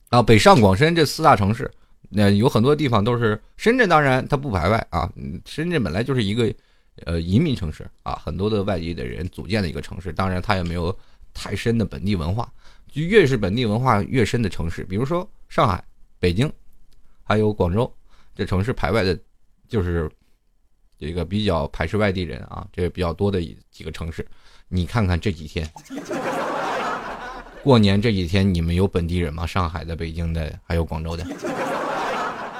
啊、北上广深这四大城市，那有很多地方都是深圳，当然它不排外啊。深圳本来就是一个呃移民城市啊，很多的外地的人组建的一个城市，当然它也没有太深的本地文化。就越是本地文化越深的城市，比如说上海、北京，还有广州，这城市排外的，就是这个比较排斥外地人啊，这个比较多的几个城市。你看看这几天，过年这几天，你们有本地人吗？上海的、北京的，还有广州的。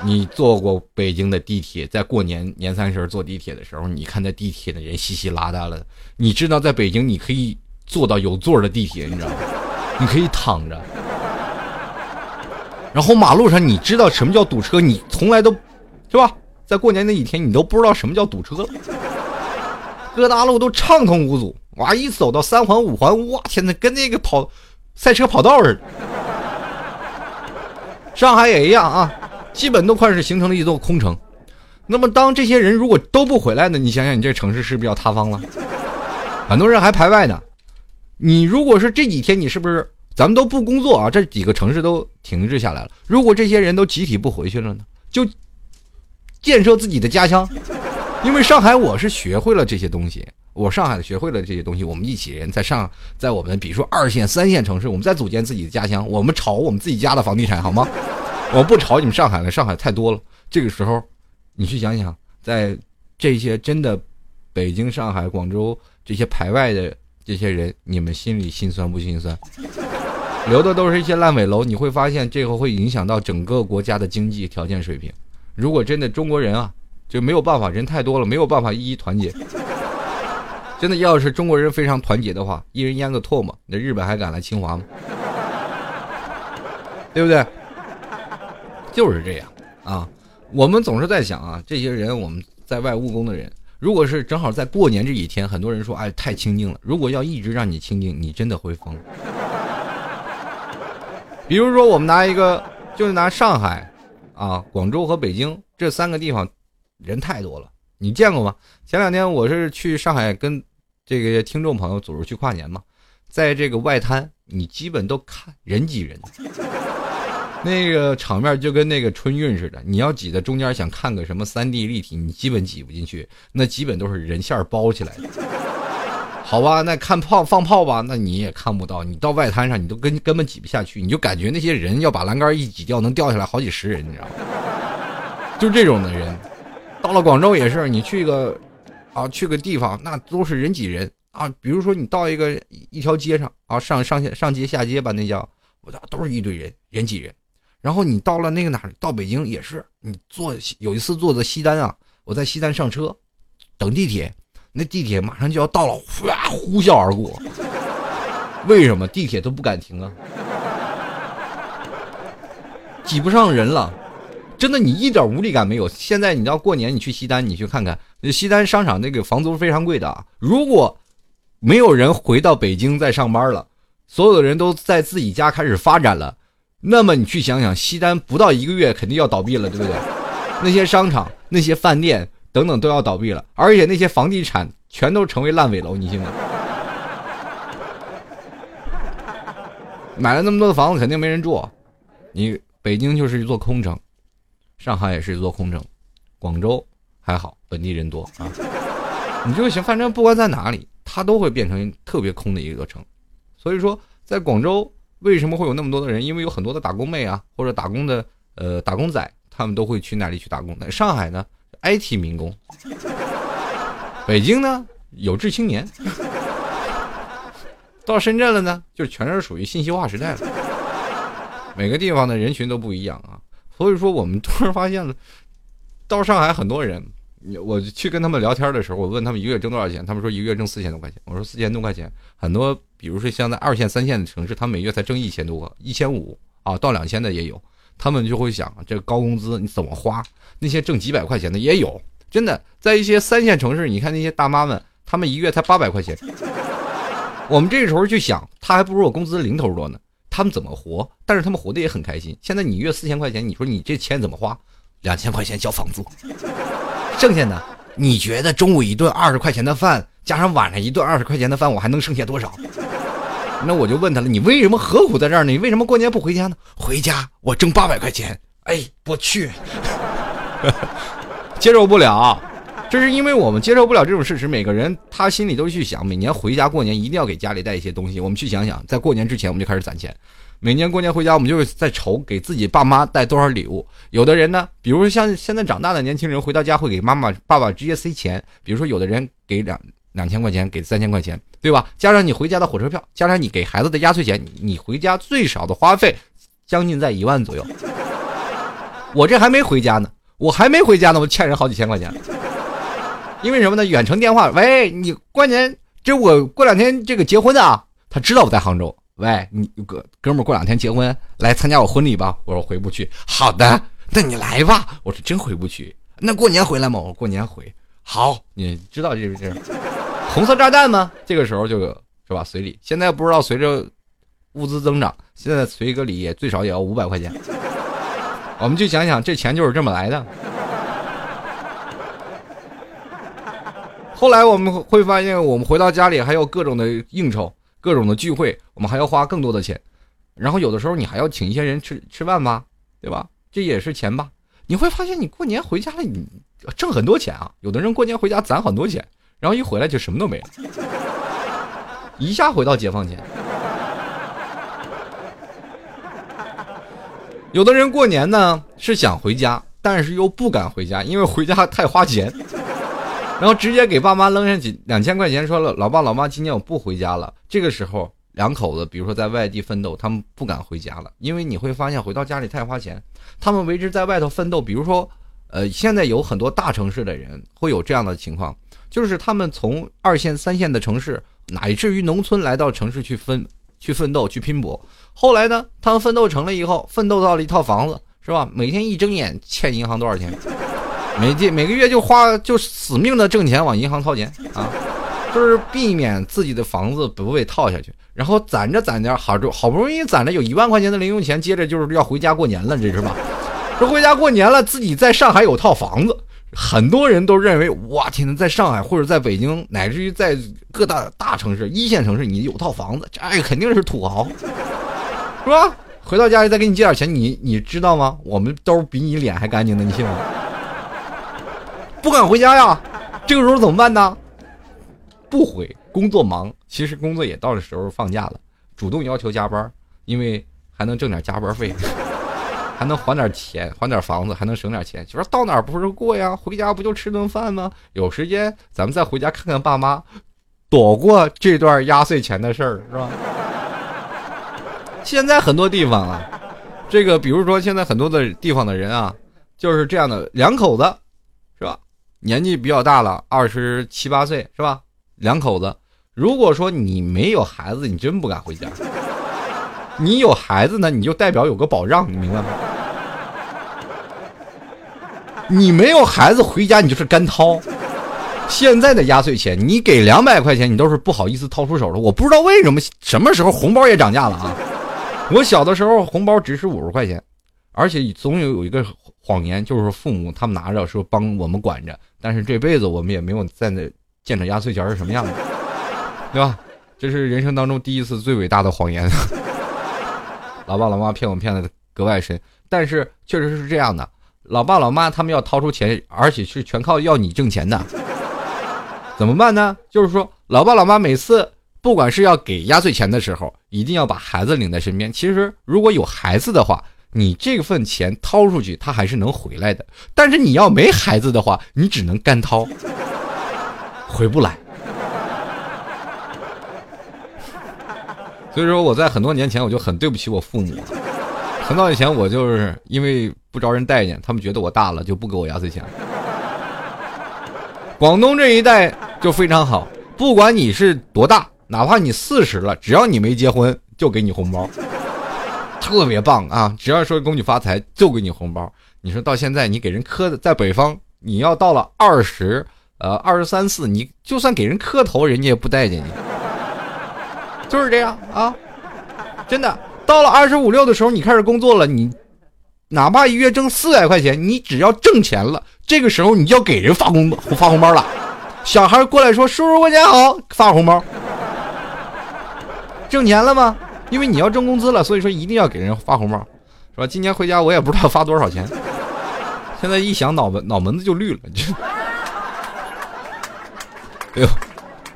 你坐过北京的地铁，在过年年三十坐地铁的时候，你看那地铁的人稀稀拉拉的。你知道，在北京你可以坐到有座的地铁，你知道吗？你可以躺着。然后马路上，你知道什么叫堵车？你从来都，是吧？在过年那几天，你都不知道什么叫堵车。各大路都畅通无阻，哇！一走到三环、五环，哇天呐，跟那个跑赛车跑道似的。上海也一样啊，基本都快是形成了一座空城。那么，当这些人如果都不回来呢？你想想，你这城市是不是要塌方了？很多人还排外呢。你如果是这几天，你是不是咱们都不工作啊？这几个城市都停滞下来了。如果这些人都集体不回去了呢？就建设自己的家乡。因为上海，我是学会了这些东西。我上海学会了这些东西。我们一起人在上，在我们比如说二线、三线城市，我们在组建自己的家乡。我们炒我们自己家的房地产，好吗？我不吵你们上海了，上海太多了。这个时候，你去想想，在这些真的北京、上海、广州这些排外的这些人，你们心里心酸不心酸？留的都是一些烂尾楼，你会发现这个会影响到整个国家的经济条件水平。如果真的中国人啊。就没有办法，人太多了，没有办法一一团结。真的，要是中国人非常团结的话，一人腌个唾沫，那日本还敢来侵华吗？对不对？就是这样啊。我们总是在想啊，这些人我们在外务工的人，如果是正好在过年这几天，很多人说哎太清静了。如果要一直让你清静，你真的会疯。比如说，我们拿一个，就是拿上海啊、广州和北京这三个地方。人太多了，你见过吗？前两天我是去上海跟这个听众朋友组织去跨年嘛，在这个外滩，你基本都看人挤人，那个场面就跟那个春运似的。你要挤在中间想看个什么三 D 立体，你基本挤不进去，那基本都是人线包起来的。好吧，那看炮放炮吧，那你也看不到。你到外滩上，你都根根本挤不下去，你就感觉那些人要把栏杆一挤掉，能掉下来好几十人，你知道吗？就这种的人。到了广州也是，你去个，啊，去个地方，那都是人挤人啊。比如说你到一个一条街上啊，上上上街下街吧，那叫，我操，都是一堆人，人挤人。然后你到了那个哪儿，到北京也是，你坐有一次坐的西单啊，我在西单上车，等地铁，那地铁马上就要到了，哗，呼啸而过。为什么地铁都不敢停啊？挤不上人了。真的，你一点无力感没有。现在你到过年，你去西单，你去看看，西单商场那个房租非常贵的啊。如果没有人回到北京再上班了，所有的人都在自己家开始发展了，那么你去想想，西单不到一个月肯定要倒闭了，对不对？那些商场、那些饭店等等都要倒闭了，而且那些房地产全都成为烂尾楼，你信吗？买了那么多的房子，肯定没人住。你北京就是一座空城。上海也是一座空城，广州还好，本地人多啊。你就行，反正不管在哪里，它都会变成特别空的一座城。所以说，在广州为什么会有那么多的人？因为有很多的打工妹啊，或者打工的呃打工仔，他们都会去那里去打工。上海呢，IT 民工；北京呢，有志青年；到深圳了呢，就全是属于信息化时代了。每个地方的人群都不一样啊。所以说，我们突然发现了，到上海很多人，我去跟他们聊天的时候，我问他们一个月挣多少钱，他们说一个月挣四千多块钱。我说四千多块钱，很多，比如说像在二线、三线的城市，他每月才挣一千多、一千五啊，到两千的也有。他们就会想，这高工资你怎么花？那些挣几百块钱的也有，真的，在一些三线城市，你看那些大妈们，他们一月才八百块钱。我们这时候去想，他还不如我工资零头多呢。他们怎么活？但是他们活得也很开心。现在你月四千块钱，你说你这钱怎么花？两千块钱交房租，剩下的你觉得中午一顿二十块钱的饭加上晚上一顿二十块钱的饭，我还能剩下多少？那我就问他了，你为什么何苦在这儿呢？你为什么过年不回家呢？回家我挣八百块钱，哎，我去，接受不了。这是因为我们接受不了这种事实。每个人他心里都去想，每年回家过年一定要给家里带一些东西。我们去想想，在过年之前我们就开始攒钱，每年过年回家我们就是在愁给自己爸妈带多少礼物。有的人呢，比如说像现在长大的年轻人，回到家会给妈妈、爸爸直接塞钱。比如说有的人给两两千块钱，给三千块钱，对吧？加上你回家的火车票，加上你给孩子的压岁钱，你回家最少的花费将近在一万左右。我这还没回家呢，我还没回家呢，我欠人好几千块钱。因为什么呢？远程电话，喂，你过年这我过两天这个结婚啊，他知道我在杭州。喂，你哥哥们过两天结婚，来参加我婚礼吧。我说回不去。好的，那你来吧。我说真回不去。那过年回来吗？我过年回。好，你知道这是这红色炸弹吗？这个时候就是吧，随礼。现在不知道随着物资增长，现在随个礼也最少也要五百块钱。我们就想想，这钱就是这么来的。后来我们会发现，我们回到家里还有各种的应酬、各种的聚会，我们还要花更多的钱。然后有的时候你还要请一些人吃吃饭吧，对吧？这也是钱吧？你会发现，你过年回家了，你挣很多钱啊。有的人过年回家攒很多钱，然后一回来就什么都没了，一下回到解放前。有的人过年呢是想回家，但是又不敢回家，因为回家太花钱。然后直接给爸妈扔上几两千块钱，说了：“老爸老妈，今年我不回家了。”这个时候，两口子比如说在外地奋斗，他们不敢回家了，因为你会发现回到家里太花钱。他们为之在外头奋斗，比如说，呃，现在有很多大城市的人会有这样的情况，就是他们从二线、三线的城市，乃至于农村来到城市去奋去奋斗、去拼搏。后来呢，他们奋斗成了以后，奋斗到了一套房子，是吧？每天一睁眼欠银行多少钱？每季每个月就花就死命的挣钱往银行掏钱啊，就是避免自己的房子不被套下去，然后攒着攒着，好就好不容易攒着有一万块钱的零用钱，接着就是要回家过年了，这是吧？说回家过年了，自己在上海有套房子，很多人都认为哇天呐，在上海或者在北京，乃至于在各大大城市、一线城市，你有套房子，这肯定是土豪，是吧？回到家里再给你借点钱，你你知道吗？我们兜比你脸还干净呢，你信吗？不敢回家呀，这个时候怎么办呢？不回，工作忙。其实工作也到了时候放假了，主动要求加班，因为还能挣点加班费，还能还点钱，还点房子，还能省点钱。就说到哪儿不是过呀？回家不就吃顿饭吗？有时间咱们再回家看看爸妈，躲过这段压岁钱的事儿，是吧？现在很多地方啊，这个比如说现在很多的地方的人啊，就是这样的两口子。年纪比较大了，二十七八岁是吧？两口子，如果说你没有孩子，你真不敢回家。你有孩子呢，你就代表有个保障，你明白吗？你没有孩子回家，你就是干掏。现在的压岁钱，你给两百块钱，你都是不好意思掏出手的。我不知道为什么，什么时候红包也涨价了啊？我小的时候红包只是五十块钱，而且总有有一个谎言，就是父母他们拿着说帮我们管着。但是这辈子我们也没有在那见着压岁钱是什么样的，对吧？这是人生当中第一次最伟大的谎言。老爸老妈骗我骗的格外深，但是确实是这样的。老爸老妈他们要掏出钱，而且是全靠要你挣钱的，怎么办呢？就是说，老爸老妈每次不管是要给压岁钱的时候，一定要把孩子领在身边。其实如果有孩子的话。你这份钱掏出去，他还是能回来的。但是你要没孩子的话，你只能干掏，回不来。所以说，我在很多年前我就很对不起我父母。很早以前，我就是因为不招人待见，他们觉得我大了就不给我压岁钱。广东这一带就非常好，不管你是多大，哪怕你四十了，只要你没结婚，就给你红包。特别棒啊！只要说恭喜发财，就给你红包。你说到现在，你给人磕的，在北方，你要到了二十，呃，二十三四，你就算给人磕头，人家也不待见你。就是这样啊，真的。到了二十五六的时候，你开始工作了，你哪怕一月挣四百块钱，你只要挣钱了，这个时候你就要给人发工发红包了。小孩过来说：“叔叔过年好！”发红包，挣钱了吗？因为你要挣工资了，所以说一定要给人发红包，是吧？今年回家我也不知道发多少钱，现在一想脑门脑门子就绿了，就，哎呦，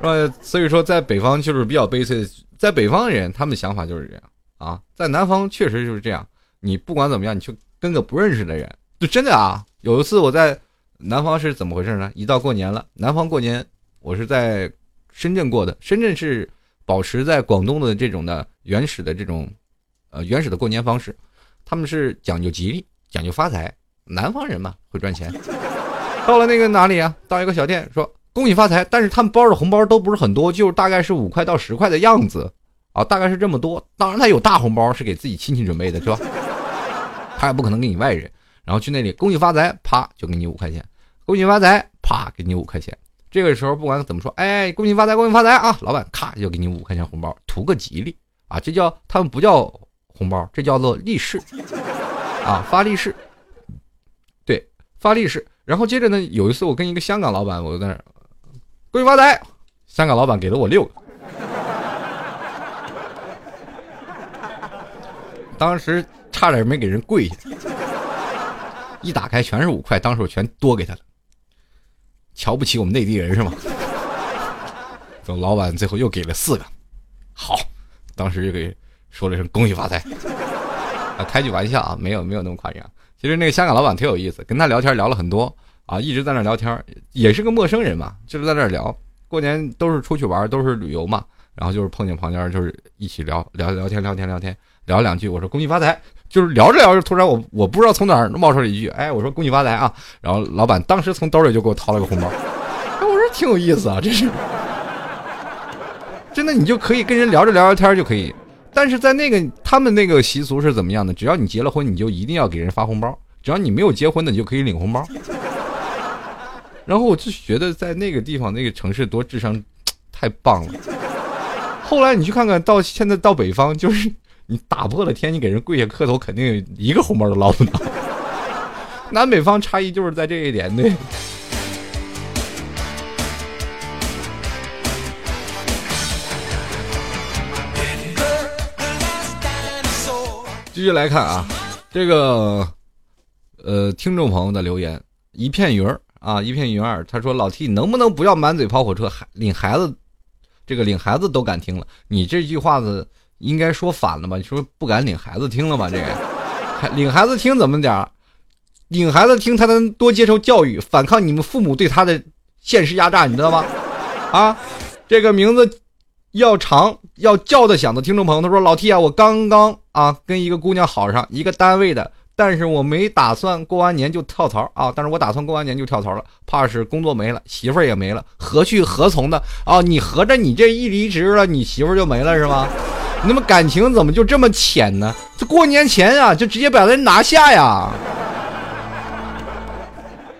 是吧？所以说在北方就是比较悲催，在北方人他们的想法就是这样啊，在南方确实就是这样，你不管怎么样，你去跟个不认识的人，就真的啊。有一次我在南方是怎么回事呢？一到过年了，南方过年，我是在深圳过的，深圳是。保持在广东的这种的原始的这种，呃原始的过年方式，他们是讲究吉利，讲究发财。南方人嘛，会赚钱。到了那个哪里啊？到一个小店，说恭喜发财，但是他们包的红包都不是很多，就是大概是五块到十块的样子啊，大概是这么多。当然他有大红包是给自己亲戚准备的，是吧？他也不可能给你外人。然后去那里恭喜发财，啪就给你五块钱，恭喜发财，啪给你五块钱。这个时候不管怎么说，哎，恭喜发财，恭喜发财啊！老板咔就给你五块钱红包，图个吉利啊！这叫他们不叫红包，这叫做利是啊，发利是。对，发利是。然后接着呢，有一次我跟一个香港老板，我在那儿恭喜发财，香港老板给了我六个，当时差点没给人跪下，一打开全是五块，当时我全多给他了。瞧不起我们内地人是吗？等老板最后又给了四个，好，当时就给说了声恭喜发财，啊，开句玩笑啊，没有没有那么夸张。其实那个香港老板挺有意思，跟他聊天聊了很多啊，一直在那聊天，也是个陌生人嘛，就是在那聊。过年都是出去玩，都是旅游嘛，然后就是碰见旁边就是一起聊聊聊天聊天聊天聊两句，我说恭喜发财。就是聊着聊着，突然我我不知道从哪儿冒出来一句，哎，我说恭喜发财啊！然后老板当时从兜里就给我掏了个红包，哎，我说挺有意思啊，这是真的，你就可以跟人聊着聊聊天就可以。但是在那个他们那个习俗是怎么样的？只要你结了婚，你就一定要给人发红包；只要你没有结婚的，你就可以领红包。然后我就觉得在那个地方那个城市多智商太棒了。后来你去看看到现在到北方就是。你打破了天，你给人跪下磕头，肯定一个红包都捞不到。南北方差异就是在这一点，对。继续来看啊，这个呃，听众朋友的留言，一片云儿啊，一片云儿，他说：“老 T，能不能不要满嘴跑火车，还领孩子？这个领孩子都敢听了，你这句话子。”应该说反了吧？你说不敢领孩子听了吧？这个，领孩子听怎么点儿领孩子听，他能多接受教育，反抗你们父母对他的现实压榨，你知道吗？啊，这个名字要长要叫的响的听众朋友，他说：“老 T 啊，我刚刚啊跟一个姑娘好上，一个单位的。”但是我没打算过完年就跳槽啊！但是我打算过完年就跳槽了，怕是工作没了，媳妇儿也没了，何去何从的啊？你合着你这一离职了，你媳妇儿就没了是吗？你他妈感情怎么就这么浅呢？这过年前啊，就直接把人拿下呀，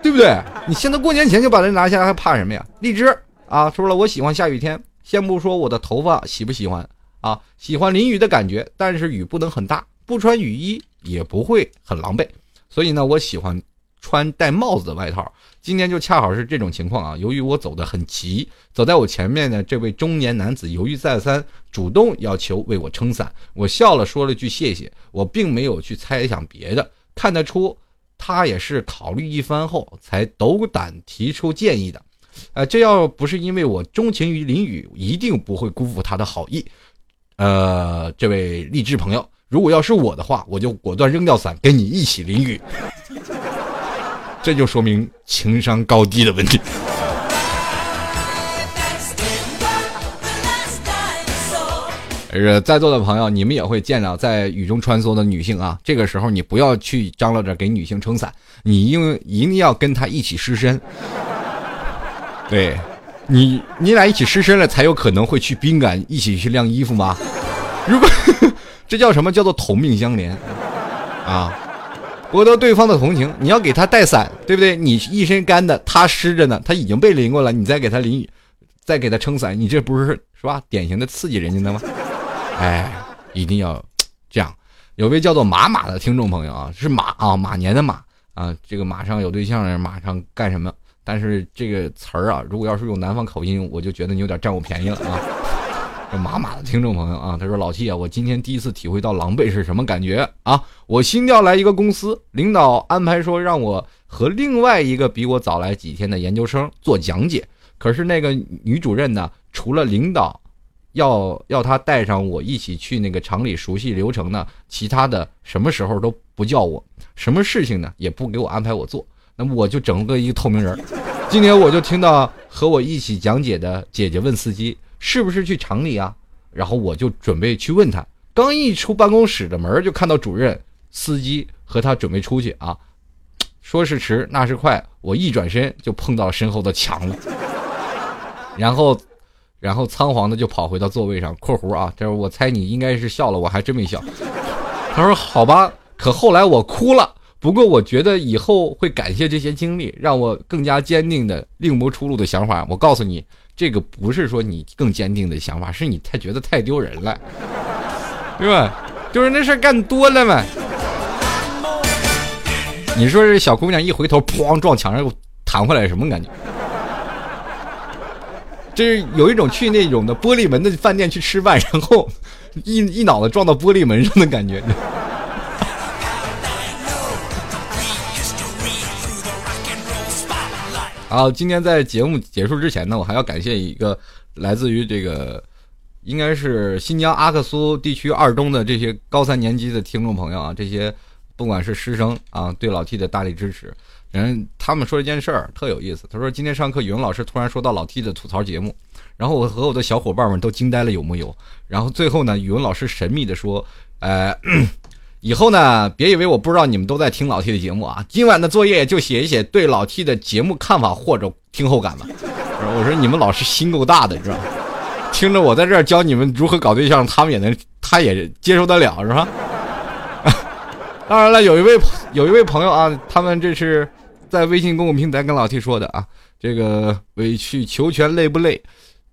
对不对？你现在过年前就把人拿下，还怕什么呀？荔枝啊，说了我喜欢下雨天，先不说我的头发喜不喜欢啊，喜欢淋雨的感觉，但是雨不能很大，不穿雨衣。也不会很狼狈，所以呢，我喜欢穿戴帽子的外套。今天就恰好是这种情况啊。由于我走得很急，走在我前面的这位中年男子犹豫再三，主动要求为我撑伞。我笑了，说了句谢谢。我并没有去猜想别的，看得出他也是考虑一番后才斗胆提出建议的。呃，这要不是因为我钟情于淋雨，一定不会辜负他的好意。呃，这位励志朋友。如果要是我的话，我就果断扔掉伞，跟你一起淋雨。这就说明情商高低的问题。呃，在座的朋友，你们也会见到在雨中穿梭的女性啊。这个时候，你不要去张罗着给女性撑伞，你因为一定要跟她一起湿身。对，你你俩一起湿身了，才有可能会去宾馆一起去晾衣服吗？如果。这叫什么？叫做同命相连，啊，博得对方的同情。你要给他带伞，对不对？你一身干的，他湿着呢，他已经被淋过了，你再给他淋雨，再给他撑伞，你这不是是吧？典型的刺激人家的吗？哎，一定要这样。有位叫做马马的听众朋友啊，是马啊，马年的马啊，这个马上有对象了，马上干什么？但是这个词儿啊，如果要是用南方口音，我就觉得你有点占我便宜了啊。这马马的听众朋友啊，他说：“老七啊，我今天第一次体会到狼狈是什么感觉啊！我新调来一个公司，领导安排说让我和另外一个比我早来几天的研究生做讲解。可是那个女主任呢，除了领导要要她带上我一起去那个厂里熟悉流程呢，其他的什么时候都不叫我，什么事情呢也不给我安排我做。那么我就整个一个透明人。今天我就听到和我一起讲解的姐姐问司机。”是不是去厂里啊？然后我就准备去问他。刚一出办公室的门，就看到主任、司机和他准备出去啊。说是迟，那是快。我一转身就碰到身后的墙了，然后，然后仓皇的就跑回到座位上。（括弧啊，这我猜你应该是笑了，我还真没笑。）他说：“好吧。”可后来我哭了。不过我觉得以后会感谢这些经历，让我更加坚定的另谋出路的想法。我告诉你。这个不是说你更坚定的想法，是你太觉得太丢人了，对吧？就是那事干多了嘛。你说这小姑娘一回头，砰撞墙上又弹回来，什么感觉？这是有一种去那种的玻璃门的饭店去吃饭，然后一一脑子撞到玻璃门上的感觉。好，今天在节目结束之前呢，我还要感谢一个来自于这个，应该是新疆阿克苏地区二中的这些高三年级的听众朋友啊，这些不管是师生啊，对老 T 的大力支持。人他们说一件事儿特有意思，他说今天上课语文老师突然说到老 T 的吐槽节目，然后我和我的小伙伴们都惊呆了，有木有？然后最后呢，语文老师神秘的说，呃。以后呢，别以为我不知道你们都在听老 T 的节目啊！今晚的作业就写一写对老 T 的节目看法或者听后感吧。我说你们老师心够大的，你知道听着我在这儿教你们如何搞对象，他们也能，他也接受得了，是吧？当然了，有一位有一位朋友啊，他们这是在微信公共平台跟老 T 说的啊，这个委曲求全累不累？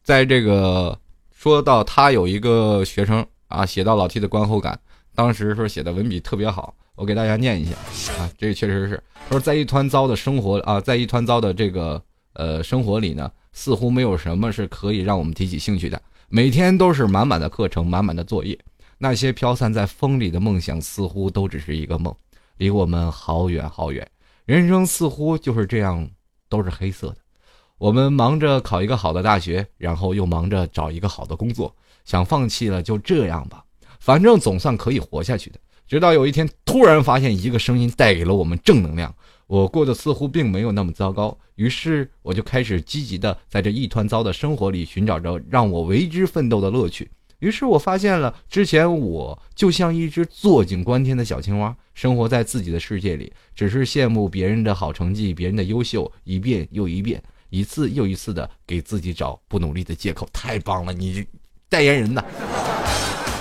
在这个说到他有一个学生啊，写到老 T 的观后感。当时说写的文笔特别好，我给大家念一下啊，这确实是说在一团糟的生活啊，在一团糟的这个呃生活里呢，似乎没有什么是可以让我们提起兴趣的。每天都是满满的课程，满满的作业，那些飘散在风里的梦想似乎都只是一个梦，离我们好远好远。人生似乎就是这样，都是黑色的。我们忙着考一个好的大学，然后又忙着找一个好的工作，想放弃了就这样吧。反正总算可以活下去的。直到有一天，突然发现一个声音带给了我们正能量。我过得似乎并没有那么糟糕，于是我就开始积极的在这一团糟的生活里寻找着让我为之奋斗的乐趣。于是我发现了，之前我就像一只坐井观天的小青蛙，生活在自己的世界里，只是羡慕别人的好成绩，别人的优秀，一遍又一遍，一次又一次的给自己找不努力的借口。太棒了，你代言人呐？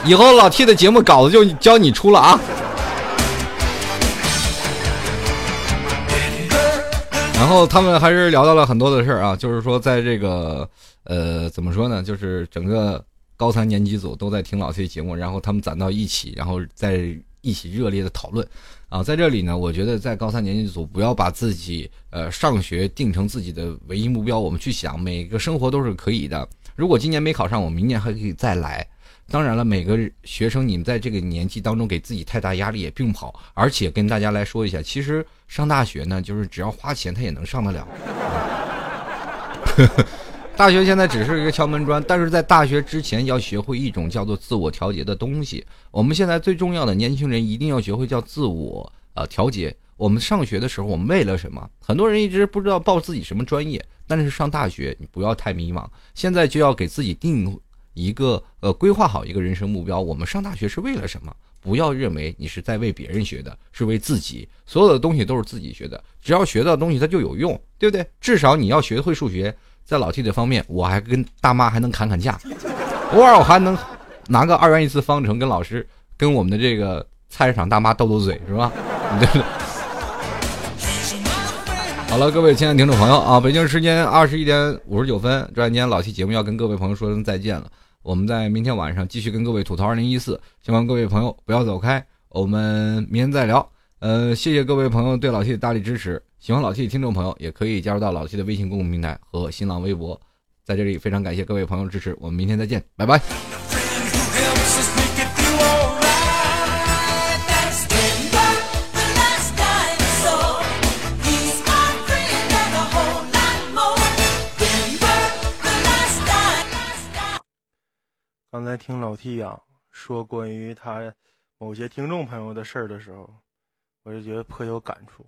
以后老 T 的节目稿子就交你出了啊！然后他们还是聊到了很多的事儿啊，就是说在这个呃怎么说呢，就是整个高三年级组都在听老 T 节目，然后他们攒到一起，然后在一起热烈的讨论啊。在这里呢，我觉得在高三年级组不要把自己呃上学定成自己的唯一目标，我们去想每个生活都是可以的。如果今年没考上，我明年还可以再来。当然了，每个学生，你们在这个年纪当中给自己太大压力也并不好。而且跟大家来说一下，其实上大学呢，就是只要花钱，他也能上得了。大学现在只是一个敲门砖，但是在大学之前要学会一种叫做自我调节的东西。我们现在最重要的，年轻人一定要学会叫自我呃调节。我们上学的时候，我们为了什么？很多人一直不知道报自己什么专业，但是上大学你不要太迷茫，现在就要给自己定。一个呃，规划好一个人生目标。我们上大学是为了什么？不要认为你是在为别人学的，是为自己。所有的东西都是自己学的，只要学到东西，它就有用，对不对？至少你要学会数学，在老 T 的方面，我还跟大妈还能砍砍价，偶尔我还能拿个二元一次方程跟老师、跟我们的这个菜市场大妈斗斗嘴，是吧？对？好了，各位亲爱的听众朋友啊，北京时间二十一点五十九分，转眼间老 T 节目要跟各位朋友说声再见了。我们在明天晚上继续跟各位吐槽二零一四，希望各位朋友不要走开，我们明天再聊。呃，谢谢各位朋友对老 T 的大力支持，喜欢老 T 的听众朋友，也可以加入到老 T 的微信公众平台和新浪微博。在这里非常感谢各位朋友支持，我们明天再见，拜拜。刚才听老 T 呀说关于他某些听众朋友的事儿的时候，我就觉得颇有感触。